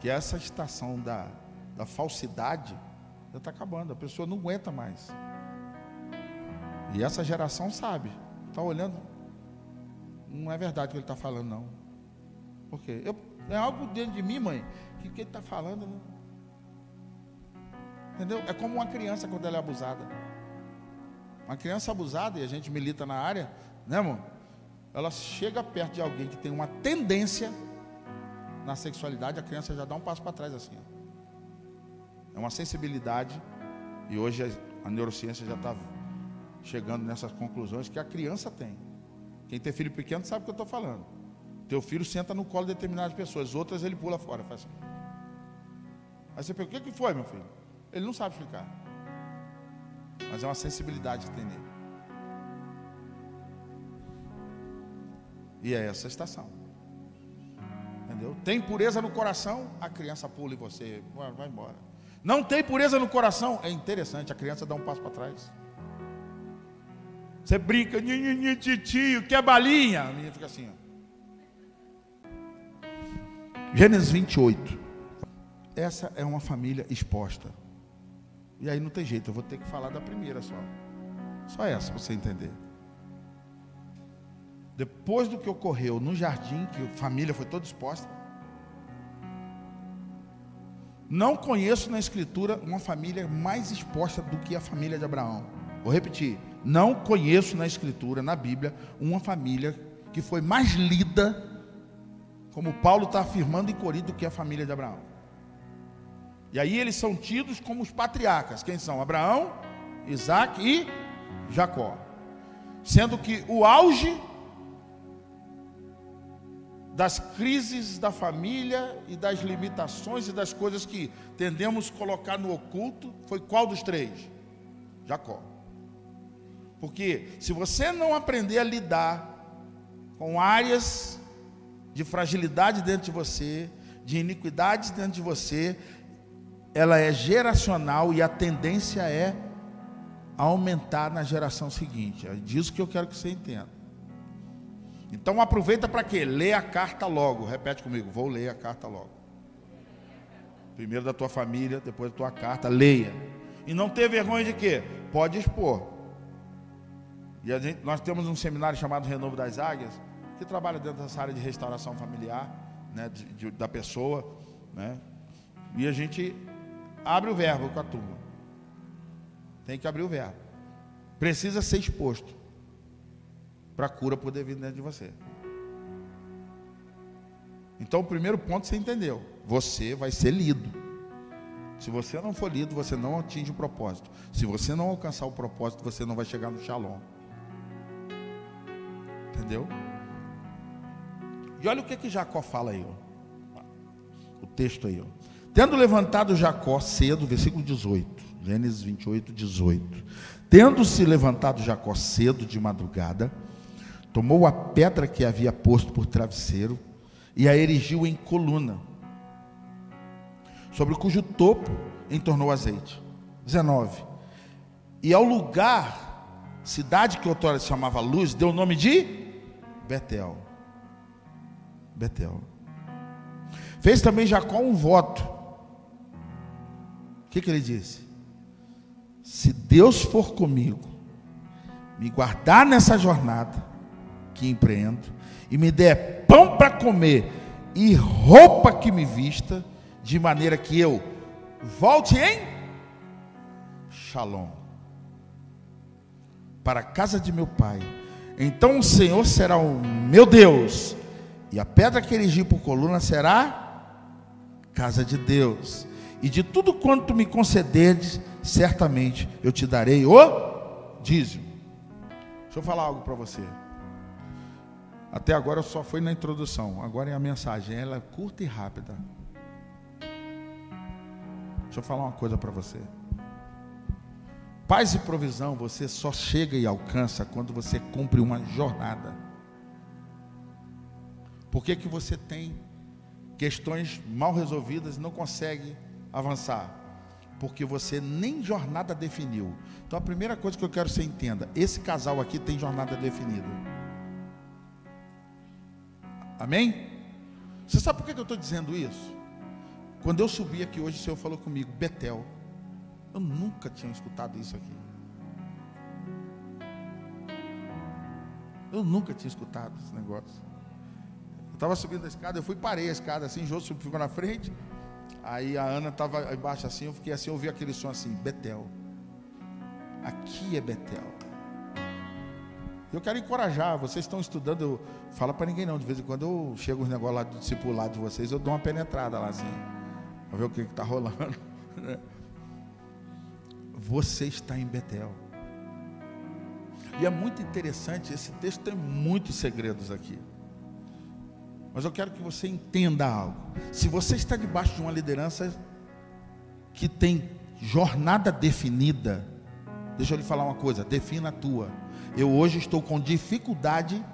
Que essa estação da, da falsidade já está acabando, a pessoa não aguenta mais. E essa geração sabe, está olhando, não é verdade o que ele está falando, não. Por quê? Eu, é algo dentro de mim, mãe, que o que ele está falando. Não... Entendeu? É como uma criança quando ela é abusada. Uma criança abusada, e a gente milita na área, né, amor? Ela chega perto de alguém que tem uma tendência na sexualidade, a criança já dá um passo para trás assim. Ó. É uma sensibilidade, e hoje a, a neurociência já está chegando nessas conclusões que a criança tem. Quem tem filho pequeno sabe o que eu estou falando. Teu filho senta no colo de determinadas pessoas, outras ele pula fora, faz assim. Aí você pergunta, o que foi, meu filho? Ele não sabe explicar. Mas é uma sensibilidade que tem nele. E é essa estação. Entendeu? Tem pureza no coração, a criança pula em você, vai embora. Não tem pureza no coração, é interessante, a criança dá um passo para trás. Você brinca, tio, que é balinha. A menina fica assim, ó. Gênesis 28. Essa é uma família exposta. E aí não tem jeito, eu vou ter que falar da primeira só. Só essa, para você entender. Depois do que ocorreu no jardim, que a família foi toda exposta. Não conheço na Escritura uma família mais exposta do que a família de Abraão. Vou repetir. Não conheço na Escritura, na Bíblia, uma família que foi mais lida como Paulo está afirmando em Corinto, que é a família de Abraão. E aí eles são tidos como os patriarcas. Quem são? Abraão, Isaac e Jacó. Sendo que o auge das crises da família e das limitações e das coisas que tendemos a colocar no oculto foi qual dos três? Jacó. Porque se você não aprender a lidar com áreas de fragilidade dentro de você, de iniquidades dentro de você, ela é geracional e a tendência é aumentar na geração seguinte. É disso que eu quero que você entenda. Então aproveita para quê? Lê a carta logo. Repete comigo, vou ler a carta logo. Primeiro da tua família, depois da tua carta, leia. E não ter vergonha de quê? Pode expor. E gente, nós temos um seminário chamado Renovo das Águias, que trabalha dentro dessa área de restauração familiar, né, de, de, da pessoa, né? E a gente abre o verbo com a turma. Tem que abrir o verbo. Precisa ser exposto para a cura poder vir dentro de você. Então, o primeiro ponto você entendeu. Você vai ser lido. Se você não for lido, você não atinge o propósito. Se você não alcançar o propósito, você não vai chegar no shalom. Entendeu? E olha o que que Jacó fala aí, ó. O texto aí, ó. Tendo levantado Jacó cedo, versículo 18, Gênesis 28, 18. Tendo-se levantado Jacó cedo de madrugada, tomou a pedra que havia posto por travesseiro e a erigiu em coluna, sobre cujo topo entornou azeite. 19. E ao lugar cidade que outrora se chamava Luz, deu o nome de Betel. Betel. Fez também Jacó um voto. O que, que ele disse? Se Deus for comigo, me guardar nessa jornada que empreendo, e me der pão para comer e roupa que me vista, de maneira que eu volte em Shalom para a casa de meu pai. Então o Senhor será o meu Deus, e a pedra que erigi por coluna será casa de Deus. E de tudo quanto me concederes, certamente eu te darei o dízimo. Deixa eu falar algo para você. Até agora só foi na introdução, agora é a mensagem, ela é curta e rápida. Deixa eu falar uma coisa para você. Paz e provisão você só chega e alcança quando você cumpre uma jornada. Por que, que você tem questões mal resolvidas e não consegue avançar? Porque você nem jornada definiu. Então a primeira coisa que eu quero que você entenda: esse casal aqui tem jornada definida. Amém? Você sabe por que eu estou dizendo isso? Quando eu subi aqui hoje, o Senhor falou comigo, Betel. Eu nunca tinha escutado isso aqui. Eu nunca tinha escutado esse negócio. Eu estava subindo a escada, eu fui parei a escada assim, Jô ficou na frente. Aí a Ana estava embaixo assim, eu fiquei assim, eu ouvi aquele som assim, Betel. Aqui é Betel. Eu quero encorajar, vocês estão estudando, eu, fala para ninguém não, de vez em quando eu chego os negócios lá do discipulado de vocês, eu dou uma penetrada lá assim, para ver o que está rolando. Né? Você está em Betel. E é muito interessante, esse texto tem muitos segredos aqui. Mas eu quero que você entenda algo. Se você está debaixo de uma liderança que tem jornada definida, deixa eu lhe falar uma coisa, defina a tua. Eu hoje estou com dificuldade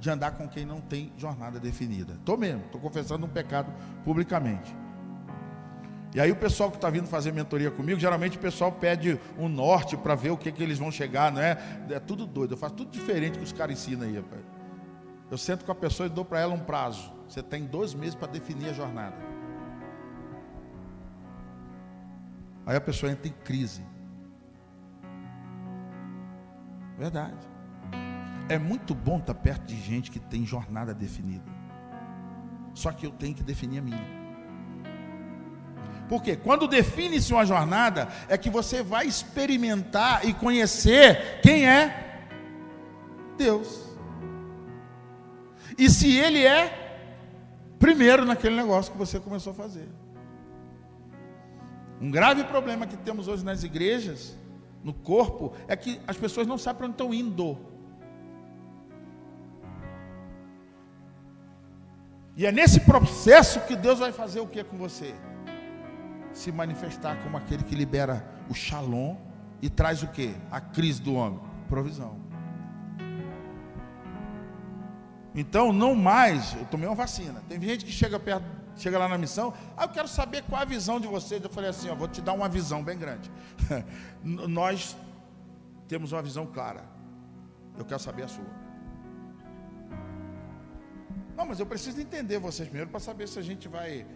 de andar com quem não tem jornada definida. Estou mesmo, estou confessando um pecado publicamente. E aí o pessoal que está vindo fazer mentoria comigo, geralmente o pessoal pede um norte para ver o que, que eles vão chegar, não é? É tudo doido, eu faço tudo diferente que os caras ensinam aí, rapaz. Eu sento com a pessoa e dou para ela um prazo. Você tem dois meses para definir a jornada. Aí a pessoa entra em crise. Verdade. É muito bom estar perto de gente que tem jornada definida. Só que eu tenho que definir a minha. Porque quando define-se uma jornada, é que você vai experimentar e conhecer quem é Deus. E se Ele é primeiro naquele negócio que você começou a fazer. Um grave problema que temos hoje nas igrejas no corpo é que as pessoas não sabem para onde estão indo. E é nesse processo que Deus vai fazer o que com você? Se manifestar como aquele que libera o shalom e traz o que? A crise do homem, provisão. Então, não mais, eu tomei uma vacina. Tem gente que chega perto chega lá na missão, ah, eu quero saber qual a visão de vocês. Eu falei assim, ó, vou te dar uma visão bem grande. Nós temos uma visão clara. Eu quero saber a sua. Não, mas eu preciso entender vocês primeiro para saber se a gente vai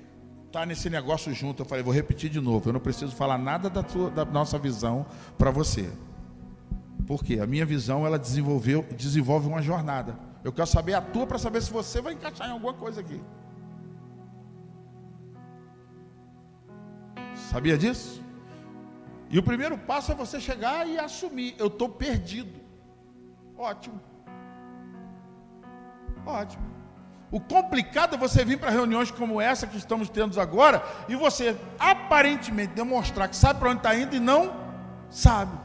estar tá nesse negócio junto. Eu falei, vou repetir de novo. Eu não preciso falar nada da, sua, da nossa visão para você. Porque a minha visão ela desenvolveu, desenvolve uma jornada. Eu quero saber a tua para saber se você vai encaixar em alguma coisa aqui. Sabia disso? E o primeiro passo é você chegar e assumir: eu estou perdido. Ótimo. Ótimo. O complicado é você vir para reuniões como essa que estamos tendo agora e você aparentemente demonstrar que sabe para onde está indo e não sabe.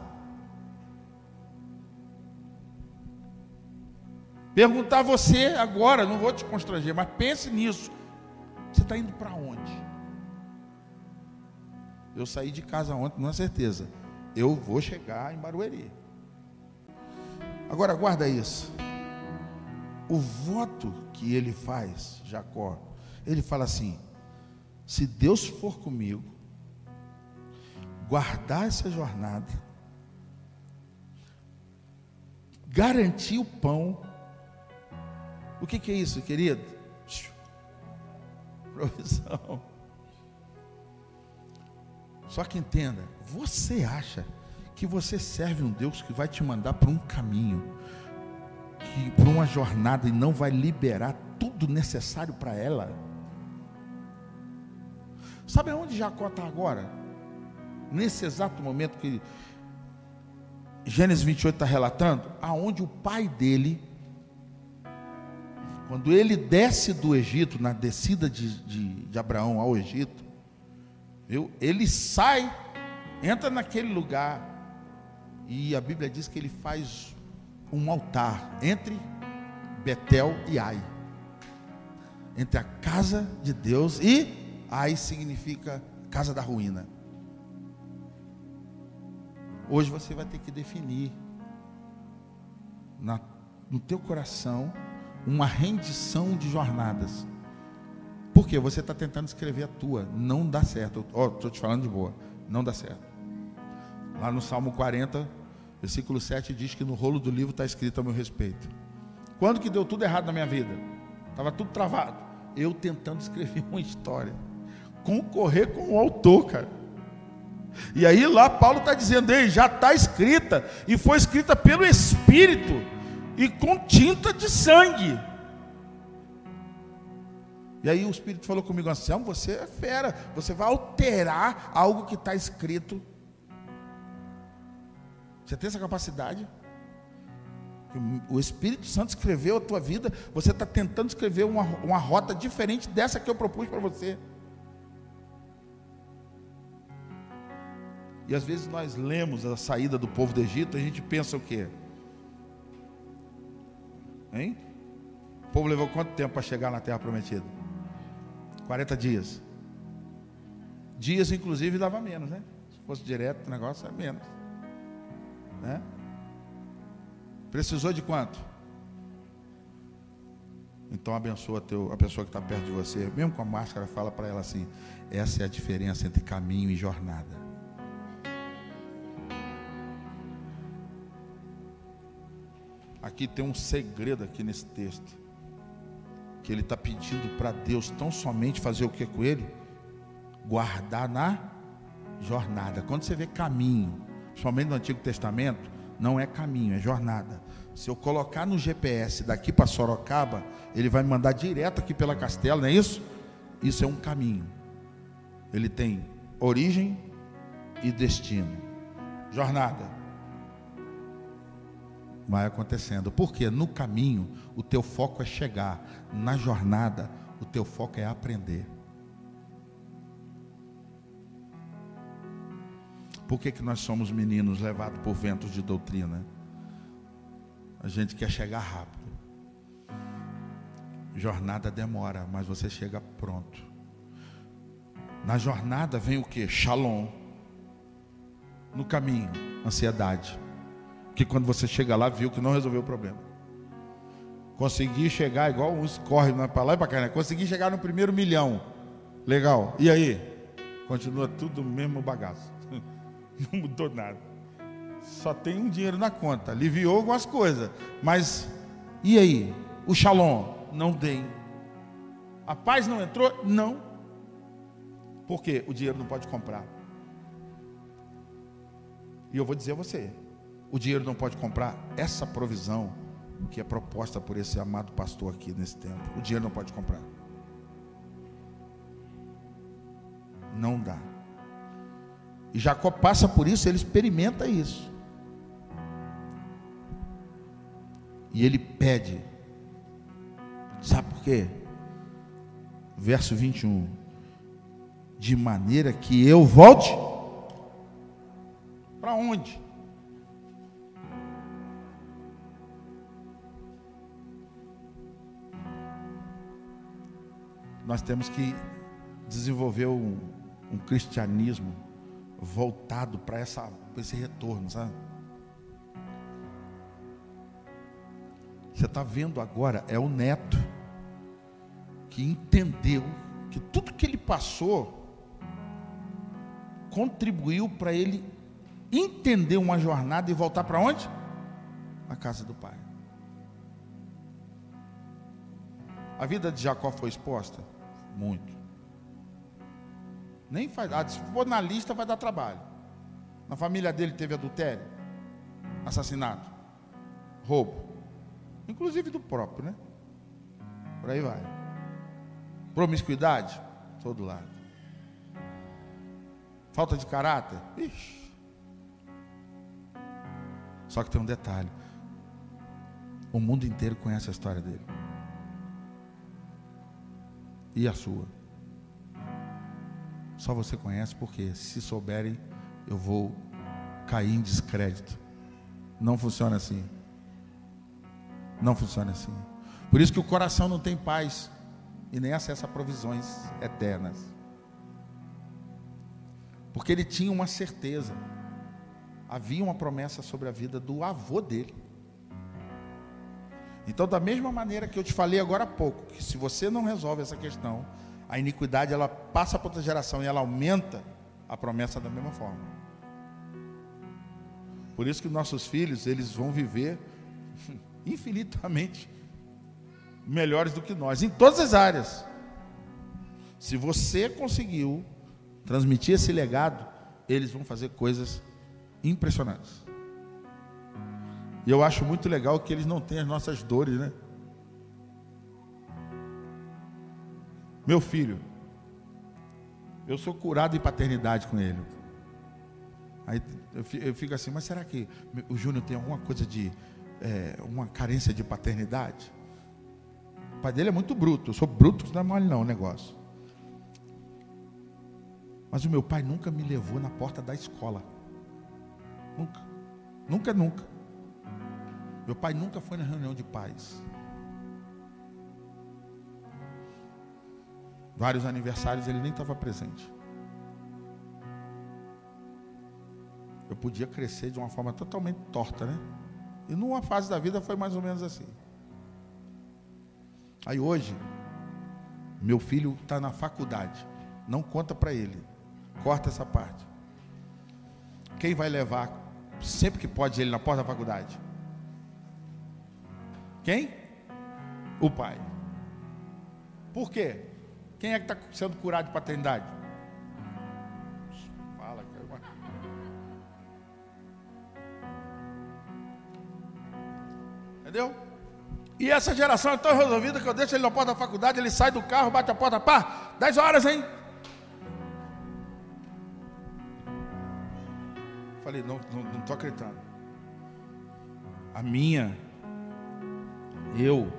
Perguntar a você agora, não vou te constranger, mas pense nisso. Você está indo para onde? Eu saí de casa ontem, não é certeza. Eu vou chegar em Barueri. Agora guarda isso. O voto que ele faz, Jacó, ele fala assim: se Deus for comigo, guardar essa jornada, garantir o pão. O que, que é isso, querido? Provisão. Só que entenda, você acha que você serve um Deus que vai te mandar para um caminho, que para uma jornada e não vai liberar tudo necessário para ela? Sabe onde Jacó está agora? Nesse exato momento que Gênesis 28 está relatando, aonde o pai dele, quando ele desce do Egito, na descida de, de, de Abraão ao Egito, viu? ele sai, entra naquele lugar, e a Bíblia diz que ele faz um altar entre Betel e Ai. Entre a casa de Deus e Ai significa casa da ruína. Hoje você vai ter que definir na, no teu coração uma rendição de jornadas. Porque você está tentando escrever a tua, não dá certo. Ó, oh, estou te falando de boa, não dá certo. Lá no Salmo 40, versículo 7 diz que no rolo do livro está escrito a meu respeito. Quando que deu tudo errado na minha vida? Estava tudo travado. Eu tentando escrever uma história. Concorrer com o autor, cara. E aí lá Paulo está dizendo, ei, já está escrita, e foi escrita pelo Espírito, e com tinta de sangue. E aí o Espírito falou comigo assim, você é fera, você vai alterar algo que está escrito. Você tem essa capacidade? O Espírito Santo escreveu a tua vida, você está tentando escrever uma, uma rota diferente dessa que eu propus para você. E às vezes nós lemos a saída do povo do Egito, a gente pensa o quê? Hein? O povo levou quanto tempo para chegar na terra prometida? 40 dias. Dias, inclusive, dava menos, né? Se fosse direto, o negócio é menos. Né? Precisou de quanto? Então abençoa teu, a pessoa que está perto de você. Mesmo com a máscara, fala para ela assim: essa é a diferença entre caminho e jornada. Aqui tem um segredo aqui nesse texto. Que ele está pedindo para Deus tão somente fazer o que com ele? Guardar na jornada. Quando você vê caminho, somente no Antigo Testamento, não é caminho, é jornada. Se eu colocar no GPS daqui para Sorocaba, ele vai me mandar direto aqui pela Castela, não é isso? Isso é um caminho. Ele tem origem e destino. Jornada vai acontecendo. Porque no caminho o teu foco é chegar, na jornada o teu foco é aprender. Por que, que nós somos meninos levados por ventos de doutrina? A gente quer chegar rápido. Jornada demora, mas você chega pronto. Na jornada vem o que? Shalom. No caminho, ansiedade que quando você chega lá, viu que não resolveu o problema. Consegui chegar, igual uns correm para lá e para cá, né? Consegui chegar no primeiro milhão. Legal. E aí? Continua tudo o mesmo bagaço. Não mudou nada. Só tem um dinheiro na conta. Aliviou algumas coisas. Mas, e aí? O shalom? Não tem. A paz não entrou? Não. Por quê? O dinheiro não pode comprar. E eu vou dizer a você: o dinheiro não pode comprar essa provisão que é proposta por esse amado pastor aqui nesse tempo. O dinheiro não pode comprar. Não dá. E Jacó passa por isso, ele experimenta isso. E ele pede. Sabe por quê? Verso 21. De maneira que eu volte para onde? Nós temos que desenvolver um, um cristianismo voltado para esse retorno, sabe? Você está vendo agora, é o neto que entendeu que tudo que ele passou contribuiu para ele entender uma jornada e voltar para onde? na casa do pai. A vida de Jacó foi exposta? Muito. Nem faz. Ah, se for na lista, vai dar trabalho. Na família dele teve adultério, assassinato, roubo. Inclusive do próprio, né? Por aí vai. Promiscuidade, todo lado. Falta de caráter? Ixi. Só que tem um detalhe. O mundo inteiro conhece a história dele. E a sua? Só você conhece porque se souberem, eu vou cair em descrédito. Não funciona assim. Não funciona assim. Por isso que o coração não tem paz e nem acesso a provisões eternas. Porque ele tinha uma certeza. Havia uma promessa sobre a vida do avô dele. Então, da mesma maneira que eu te falei agora há pouco, que se você não resolve essa questão, a iniquidade ela passa para outra geração e ela aumenta a promessa da mesma forma. Por isso que nossos filhos, eles vão viver infinitamente melhores do que nós, em todas as áreas. Se você conseguiu transmitir esse legado, eles vão fazer coisas impressionantes. E eu acho muito legal que eles não têm as nossas dores, né? Meu filho, eu sou curado em paternidade com ele. Aí eu fico assim, mas será que o Júnior tem alguma coisa de é, uma carência de paternidade? O pai dele é muito bruto. Eu sou bruto, não é mole não o negócio. Mas o meu pai nunca me levou na porta da escola. Nunca. Nunca, nunca. Meu pai nunca foi na reunião de pais. Vários aniversários ele nem estava presente. Eu podia crescer de uma forma totalmente torta, né? E numa fase da vida foi mais ou menos assim. Aí hoje, meu filho está na faculdade. Não conta para ele. Corta essa parte. Quem vai levar sempre que pode ele na porta da faculdade? Quem? O pai. Por quê? Quem é que está sendo curado de paternidade? Fala, cara. Entendeu? E essa geração é tão resolvida que eu deixo ele na porta da faculdade, ele sai do carro, bate a porta, pá, 10 horas, hein? Falei, não não, não acreditando. A minha eu,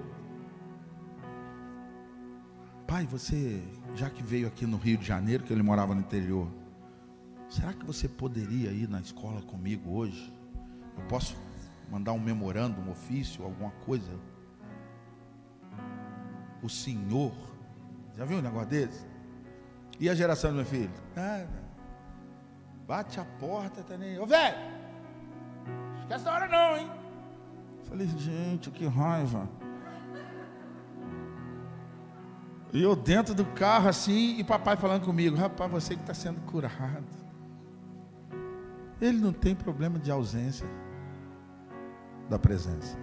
pai, você, já que veio aqui no Rio de Janeiro, que ele morava no interior, será que você poderia ir na escola comigo hoje? Eu posso mandar um memorando, um ofício, alguma coisa? O senhor, já viu um negócio desse? E a geração do meu filho? Ah, bate a porta, tá nem. Ô velho, esquece da hora não, hein? Falei, gente, que raiva. E eu dentro do carro assim, e papai falando comigo, rapaz, você que está sendo curado. Ele não tem problema de ausência da presença.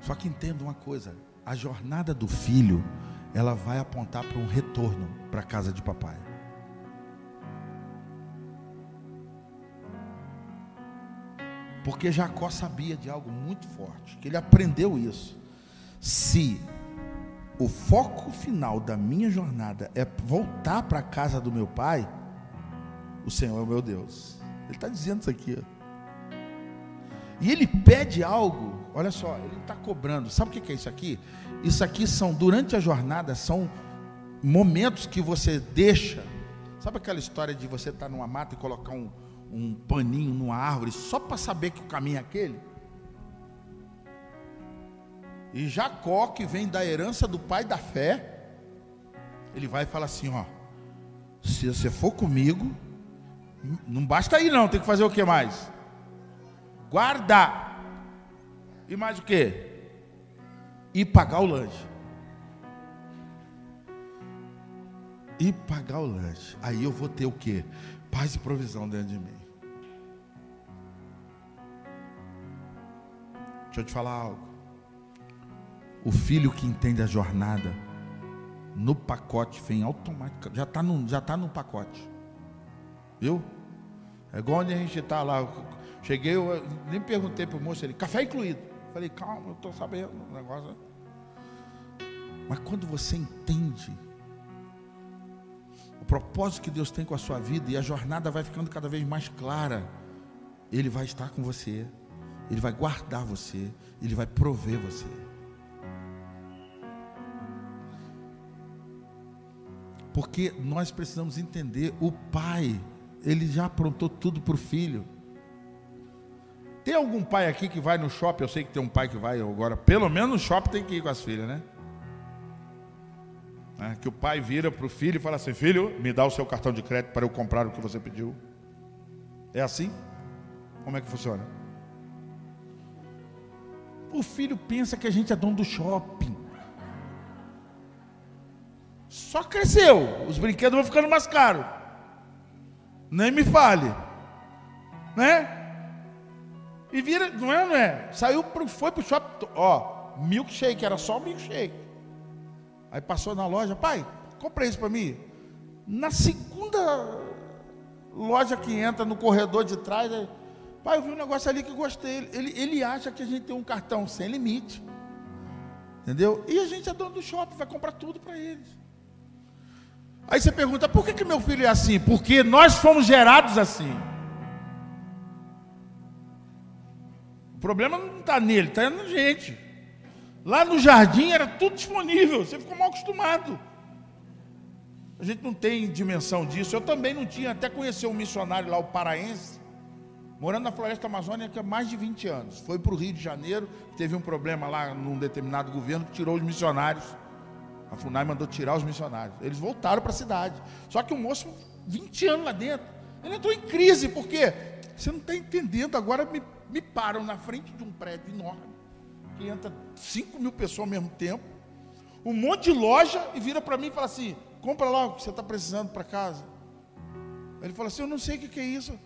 Só que entenda uma coisa, a jornada do filho, ela vai apontar para um retorno para a casa de papai. Porque Jacó sabia de algo muito forte, que ele aprendeu isso. Se o foco final da minha jornada é voltar para a casa do meu pai, o Senhor é o meu Deus. Ele está dizendo isso aqui. Ó. E ele pede algo, olha só, ele está cobrando. Sabe o que é isso aqui? Isso aqui são, durante a jornada, são momentos que você deixa. Sabe aquela história de você estar tá numa mata e colocar um, um paninho numa árvore só para saber que o caminho é aquele? E Jacó, que vem da herança do pai da fé, ele vai e fala assim: ó, se você for comigo, não basta ir não, tem que fazer o que mais? Guardar. E mais o que? E pagar o lanche. E pagar o lanche. Aí eu vou ter o que? Paz e provisão dentro de mim. Deixa eu te falar algo. O filho que entende a jornada, no pacote vem automático, já está no, já tá no pacote. Viu? É igual onde a gente está lá. Cheguei, eu nem perguntei para o moço, ele, café incluído. Falei, calma, eu estou sabendo o negócio. Mas quando você entende o propósito que Deus tem com a sua vida e a jornada vai ficando cada vez mais clara, Ele vai estar com você, Ele vai guardar você, Ele vai prover você. Porque nós precisamos entender, o Pai, Ele já aprontou tudo para o filho. Tem algum pai aqui que vai no shopping? Eu sei que tem um pai que vai agora, pelo menos no shopping tem que ir com as filhas, né? É, que o pai vira para o filho e fala assim: Filho, me dá o seu cartão de crédito para eu comprar o que você pediu. É assim? Como é que funciona? O filho pensa que a gente é dono do shopping. Só cresceu. Os brinquedos vão ficando mais caros. Nem me fale. Né? E vira, não é, não é? Saiu, pro, foi pro shopping, ó, milkshake, era só milkshake. Aí passou na loja, pai, compra isso para mim. Na segunda loja que entra no corredor de trás, pai, eu vi um negócio ali que gostei. Ele, ele acha que a gente tem um cartão sem limite. Entendeu? E a gente é dono do shopping, vai comprar tudo para eles. Aí você pergunta, por que, que meu filho é assim? Porque nós fomos gerados assim. O problema não está nele, está na gente. Lá no jardim era tudo disponível, você ficou mal acostumado. A gente não tem dimensão disso. Eu também não tinha, até conhecer um missionário lá, o paraense, morando na floresta amazônica há mais de 20 anos. Foi para o Rio de Janeiro, teve um problema lá num determinado governo que tirou os missionários. A FUNAI mandou tirar os missionários. Eles voltaram para a cidade. Só que o moço, 20 anos lá dentro, ele entrou em crise, porque você não está entendendo, agora me me param na frente de um prédio enorme, que entra 5 mil pessoas ao mesmo tempo, um monte de loja, e vira para mim e fala assim: compra lá o que você está precisando para casa. Ele fala assim: eu não sei o que, que é isso,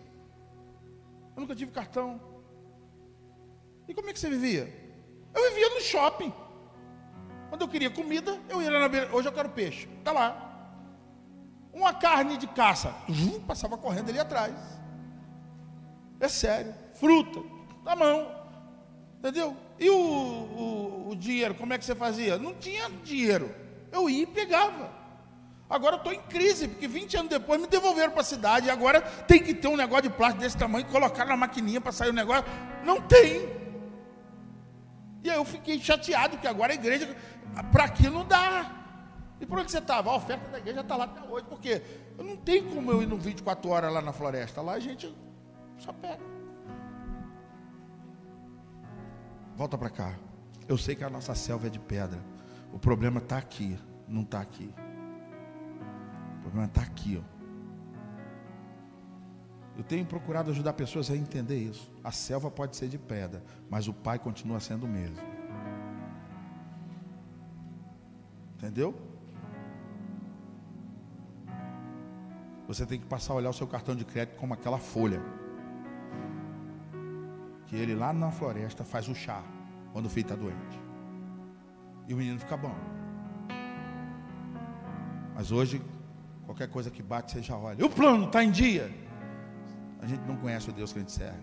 eu nunca tive cartão. E como é que você vivia? Eu vivia no shopping. Quando eu queria comida, eu ia na beira. Hoje eu quero peixe. Está lá. Uma carne de caça. passava correndo ali atrás. É sério fruta, na mão. Entendeu? E o, o, o dinheiro, como é que você fazia? Não tinha dinheiro. Eu ia e pegava. Agora eu estou em crise, porque 20 anos depois me devolveram para a cidade. E agora tem que ter um negócio de plástico desse tamanho, colocar na maquininha para sair o negócio. Não tem. E aí eu fiquei chateado, que agora a igreja, para aqui não dá. E por onde você estava? A oferta da igreja está lá até hoje. Porque eu não tenho como eu ir no 24 horas lá na floresta. Lá a gente só pega. Volta para cá. Eu sei que a nossa selva é de pedra. O problema está aqui, não está aqui. O problema está aqui, ó. Eu tenho procurado ajudar pessoas a entender isso. A selva pode ser de pedra, mas o pai continua sendo o mesmo. Entendeu? Você tem que passar a olhar o seu cartão de crédito como aquela folha que ele lá na floresta faz o chá quando o filho está doente. E o menino fica bom. Mas hoje, qualquer coisa que bate, você já olha. O plano está em dia. A gente não conhece o Deus que a gente serve.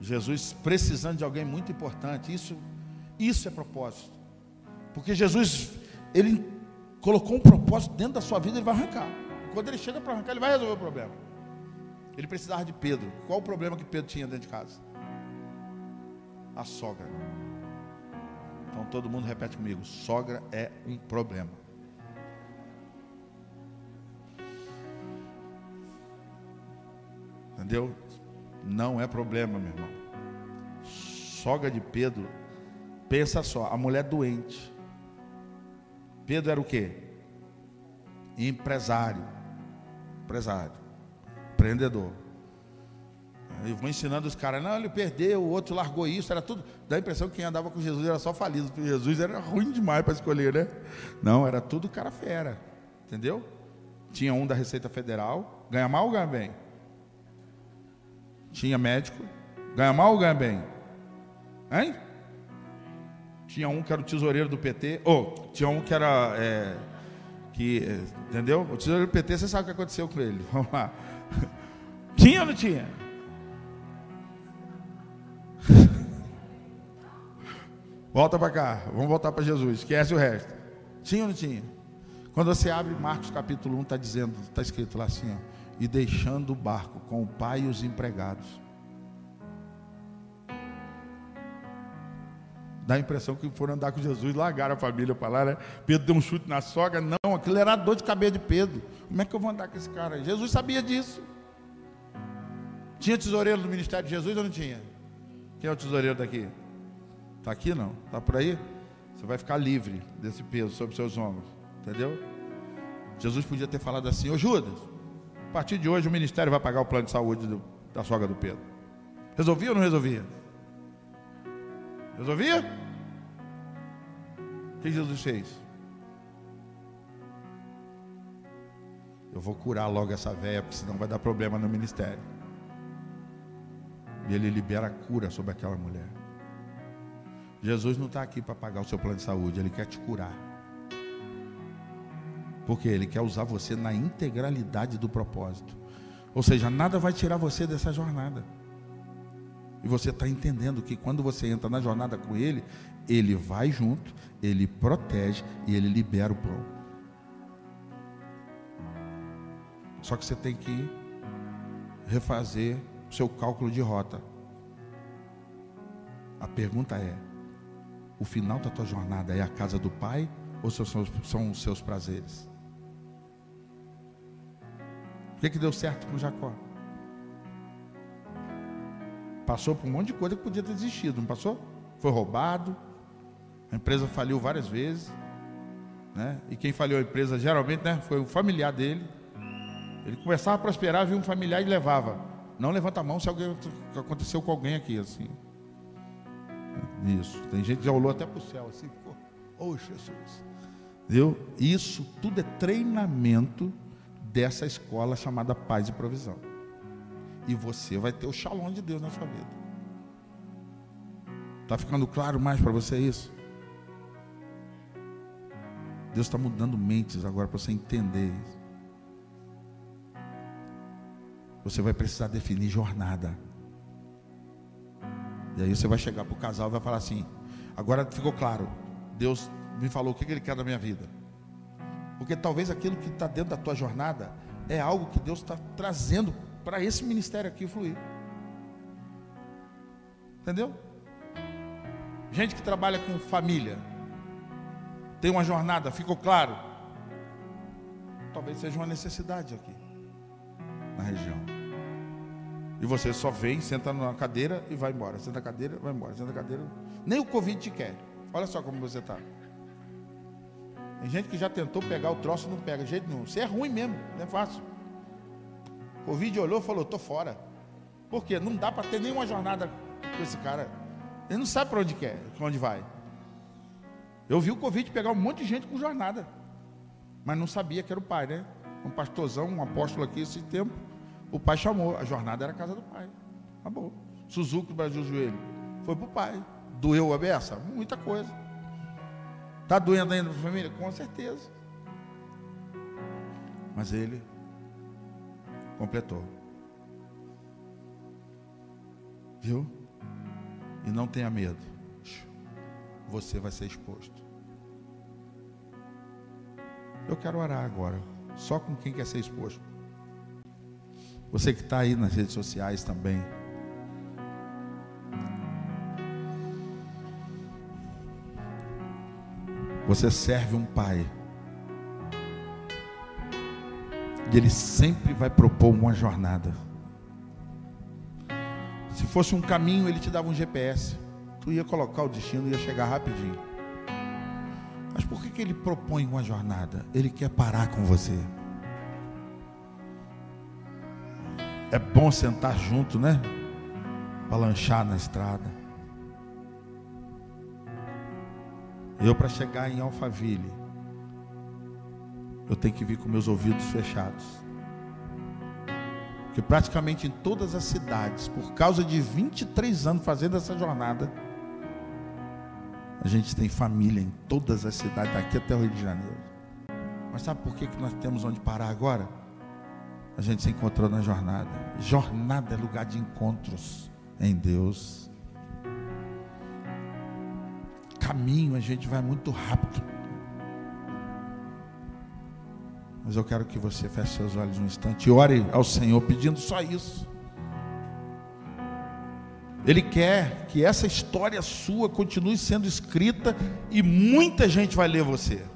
Jesus precisando de alguém muito importante. Isso, isso é propósito. Porque Jesus, ele colocou um propósito dentro da sua vida, ele vai arrancar. Quando ele chega para arrancar, ele vai resolver o problema. Ele precisava de Pedro. Qual o problema que Pedro tinha dentro de casa? A sogra. Então todo mundo repete comigo: sogra é um problema. Entendeu? Não é problema, meu irmão. Sogra de Pedro, pensa só, a mulher doente. Pedro era o quê? Empresário. Empresário empreendedor. Eu vou ensinando os caras, não, ele perdeu, o outro largou isso, era tudo. Dá a impressão que quem andava com Jesus era só falido, Jesus era ruim demais para escolher, né? Não, era tudo cara fera, entendeu? Tinha um da Receita Federal, ganha mal ou ganha bem? Tinha médico, ganha mal ou ganha bem? Hein? Tinha um que era o tesoureiro do PT, ou oh, tinha um que era. É, que, entendeu? O tesoureiro do PT, você sabe o que aconteceu com ele. Vamos lá. Tinha ou não tinha? Volta para cá, vamos voltar para Jesus, esquece o resto. Tinha ou não tinha? Quando você abre Marcos capítulo 1, está dizendo, está escrito lá assim, ó, e deixando o barco com o pai e os empregados. Dá a impressão que foram andar com Jesus, largaram a família para lá, né? Pedro deu um chute na sogra. Não, aquilo era dor de cabeça de Pedro. Como é que eu vou andar com esse cara? Jesus sabia disso. Tinha tesoureiro do ministério de Jesus ou não tinha? Quem é o tesoureiro daqui? Está aqui não? Está por aí? Você vai ficar livre desse peso sobre seus ombros. Entendeu? Jesus podia ter falado assim: Ô Judas, a partir de hoje o ministério vai pagar o plano de saúde do, da sogra do Pedro. Resolvia ou não resolvia? Resolvia? O que Jesus fez? Eu vou curar logo essa velha, porque senão vai dar problema no ministério. E ele libera a cura sobre aquela mulher. Jesus não está aqui para pagar o seu plano de saúde, Ele quer te curar. Porque Ele quer usar você na integralidade do propósito. Ou seja, nada vai tirar você dessa jornada. E você está entendendo que quando você entra na jornada com Ele, Ele vai junto, Ele protege e Ele libera o pão. Só que você tem que refazer o seu cálculo de rota. A pergunta é: o final da tua jornada é a casa do Pai ou são, são os seus prazeres? O que, que deu certo com Jacó? Passou por um monte de coisa que podia ter desistido, não passou? Foi roubado, a empresa faliu várias vezes, né? E quem falhou a empresa geralmente né, foi o familiar dele. Ele começava a prosperar, viu um familiar e levava. Não levanta a mão se alguém aconteceu com alguém aqui assim. Isso. Tem gente que já olhou até para o céu assim, ficou, oh Jesus. Viu? Isso tudo é treinamento dessa escola chamada paz e provisão. E você vai ter o shalom de Deus na sua vida. Está ficando claro mais para você isso? Deus está mudando mentes agora para você entender isso. Você vai precisar definir jornada. E aí você vai chegar para o casal e vai falar assim: agora ficou claro, Deus me falou o que Ele quer da minha vida. Porque talvez aquilo que está dentro da tua jornada é algo que Deus está trazendo para esse ministério aqui fluir. Entendeu? Gente que trabalha com família, tem uma jornada, ficou claro? Talvez seja uma necessidade aqui na região. E você só vem, senta na cadeira e vai embora. Senta na cadeira, vai embora. Senta na cadeira. Nem o Covid te quer. Olha só como você está. Tem gente que já tentou pegar o troço e não pega jeito nenhum. Você é ruim mesmo, não é fácil. Covid olhou e falou: tô fora. Por quê? Não dá para ter nenhuma jornada com esse cara. Ele não sabe para onde quer, para onde vai. Eu vi o Covid pegar um monte de gente com jornada. Mas não sabia que era o pai, né? Um pastorzão, um apóstolo aqui esse tempo. O pai chamou, a jornada era a casa do pai. Acabou. Suzuki Brasil Joelho. Foi para o pai. Doeu a beça? Muita coisa. Está doendo ainda para a família? Com certeza. Mas ele completou. Viu? E não tenha medo. Você vai ser exposto. Eu quero orar agora. Só com quem quer ser exposto. Você que está aí nas redes sociais também. Você serve um pai. E ele sempre vai propor uma jornada. Se fosse um caminho, ele te dava um GPS. Tu ia colocar o destino e ia chegar rapidinho. Mas por que, que ele propõe uma jornada? Ele quer parar com você. É bom sentar junto, né? Para lanchar na estrada. Eu, para chegar em Alphaville, eu tenho que vir com meus ouvidos fechados. Porque praticamente em todas as cidades, por causa de 23 anos fazendo essa jornada, A gente tem família em todas as cidades, daqui até o Rio de Janeiro. Mas sabe por que, que nós temos onde parar agora? A gente se encontrou na jornada. Jornada é lugar de encontros em Deus. Caminho a gente vai muito rápido. Mas eu quero que você feche seus olhos um instante e ore ao Senhor pedindo só isso. Ele quer que essa história sua continue sendo escrita e muita gente vai ler você.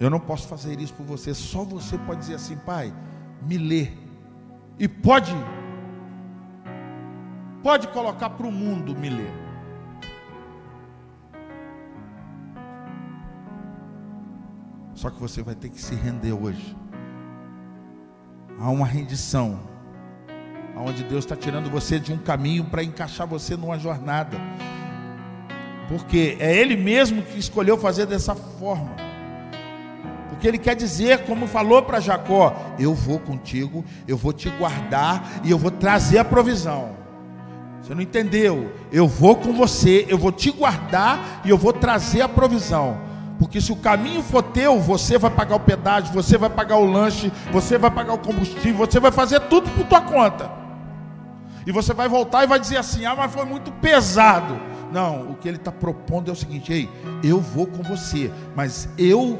Eu não posso fazer isso por você, só você pode dizer assim, pai, me lê. E pode, pode colocar para o mundo me ler. Só que você vai ter que se render hoje. Há uma rendição, onde Deus está tirando você de um caminho para encaixar você numa jornada. Porque é Ele mesmo que escolheu fazer dessa forma. Porque Ele quer dizer, como falou para Jacó: Eu vou contigo, eu vou te guardar e eu vou trazer a provisão. Você não entendeu? Eu vou com você, eu vou te guardar e eu vou trazer a provisão. Porque se o caminho for teu, você vai pagar o pedágio, você vai pagar o lanche, você vai pagar o combustível, você vai fazer tudo por tua conta. E você vai voltar e vai dizer assim: ah, mas foi muito pesado. Não, o que ele está propondo é o seguinte: ei, eu vou com você, mas eu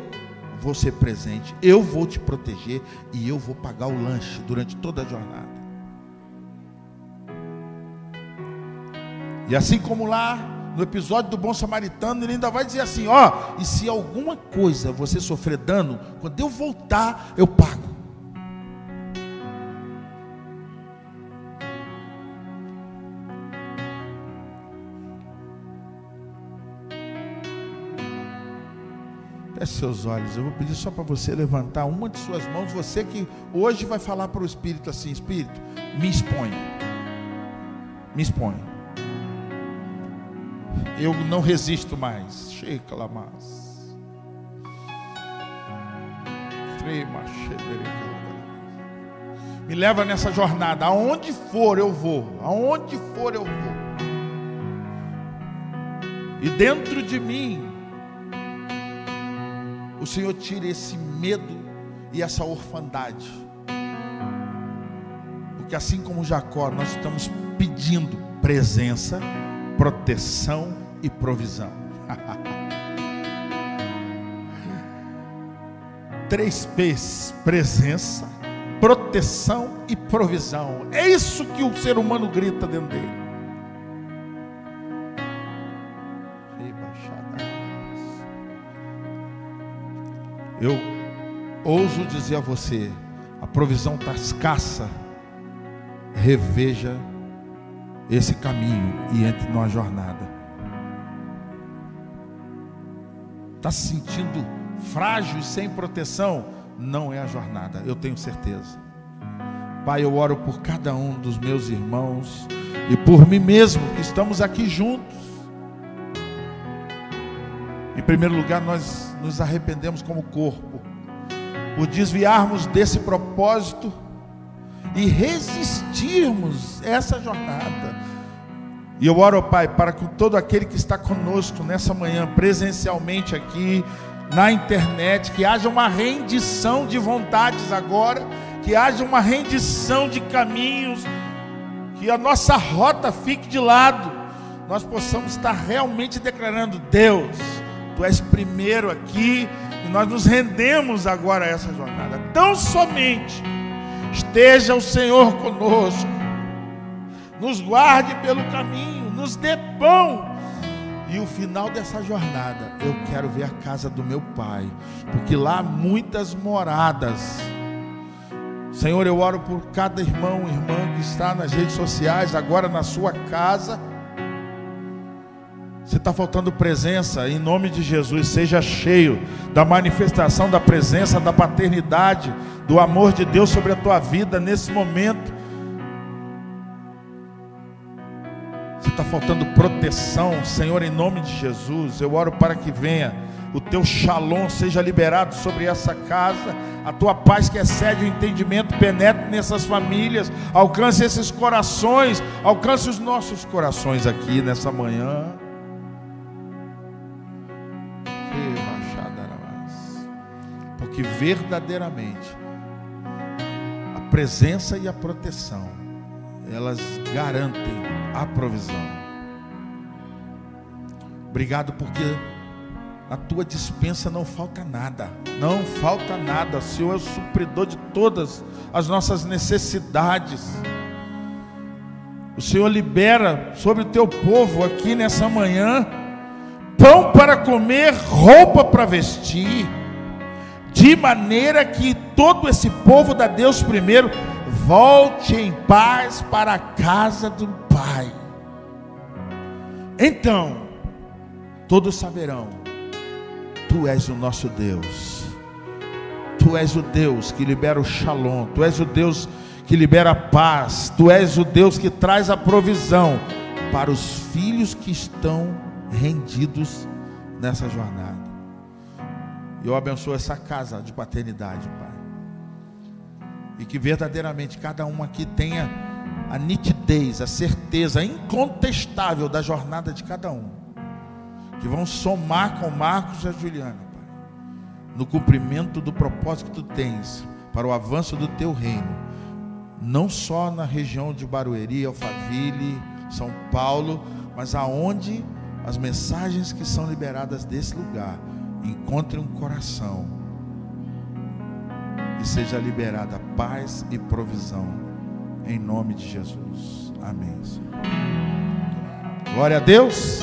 vou ser presente, eu vou te proteger e eu vou pagar o lanche durante toda a jornada. E assim como lá no episódio do bom samaritano, ele ainda vai dizer assim: ó, e se alguma coisa você sofrer dano, quando eu voltar, eu pago. Feche seus olhos. Eu vou pedir só para você levantar uma de suas mãos. Você que hoje vai falar para o Espírito assim: Espírito, me expõe. Me expõe eu não resisto mais. Checa. Me leva nessa jornada. Aonde for eu vou. Aonde for eu vou. E dentro de mim, o Senhor tira esse medo e essa orfandade. Porque assim como Jacó, nós estamos pedindo presença, proteção e provisão. Três P's: presença, proteção e provisão. É isso que o ser humano grita dentro dele. Eu ouso dizer a você: a provisão está escassa. Reveja esse caminho e entre numa jornada. está se sentindo frágil sem proteção, não é a jornada, eu tenho certeza. Pai, eu oro por cada um dos meus irmãos e por mim mesmo que estamos aqui juntos. Em primeiro lugar, nós nos arrependemos como corpo por desviarmos desse propósito e resistirmos essa jornada e eu oro, Pai, para que todo aquele que está conosco nessa manhã, presencialmente aqui, na internet, que haja uma rendição de vontades agora, que haja uma rendição de caminhos, que a nossa rota fique de lado, nós possamos estar realmente declarando: Deus, Tu és primeiro aqui, e nós nos rendemos agora a essa jornada. Tão somente esteja o Senhor conosco nos guarde pelo caminho, nos dê pão. E o final dessa jornada, eu quero ver a casa do meu pai, porque lá há muitas moradas. Senhor, eu oro por cada irmão irmã que está nas redes sociais, agora na sua casa. Se está faltando presença, em nome de Jesus, seja cheio da manifestação da presença, da paternidade, do amor de Deus sobre a tua vida nesse momento. Se está faltando proteção, Senhor, em nome de Jesus, eu oro para que venha o teu shalom seja liberado sobre essa casa, a tua paz que excede o entendimento penetre nessas famílias, alcance esses corações, alcance os nossos corações aqui nessa manhã. Que verdadeiramente a presença e a proteção elas garantem a provisão. Obrigado porque na tua dispensa não falta nada. Não falta nada. O Senhor é o supridor de todas as nossas necessidades. O Senhor libera sobre o teu povo aqui nessa manhã pão para comer, roupa para vestir, de maneira que todo esse povo da Deus primeiro volte em paz para a casa do Pai. Então, todos saberão: Tu és o nosso Deus. Tu és o Deus que libera o shalom. Tu és o Deus que libera a paz. Tu és o Deus que traz a provisão para os filhos que estão rendidos nessa jornada. Eu abençoo essa casa de paternidade, Pai. E que verdadeiramente cada um aqui tenha a nitidez, a certeza incontestável da jornada de cada um que vão somar com Marcos e a Juliana, Pai, no cumprimento do propósito que tu tens para o avanço do teu reino, não só na região de Barueri, Alphaville, São Paulo, mas aonde as mensagens que são liberadas desse lugar encontrem um coração e seja liberada paz e provisão em nome de Jesus. Amém. Glória a Deus.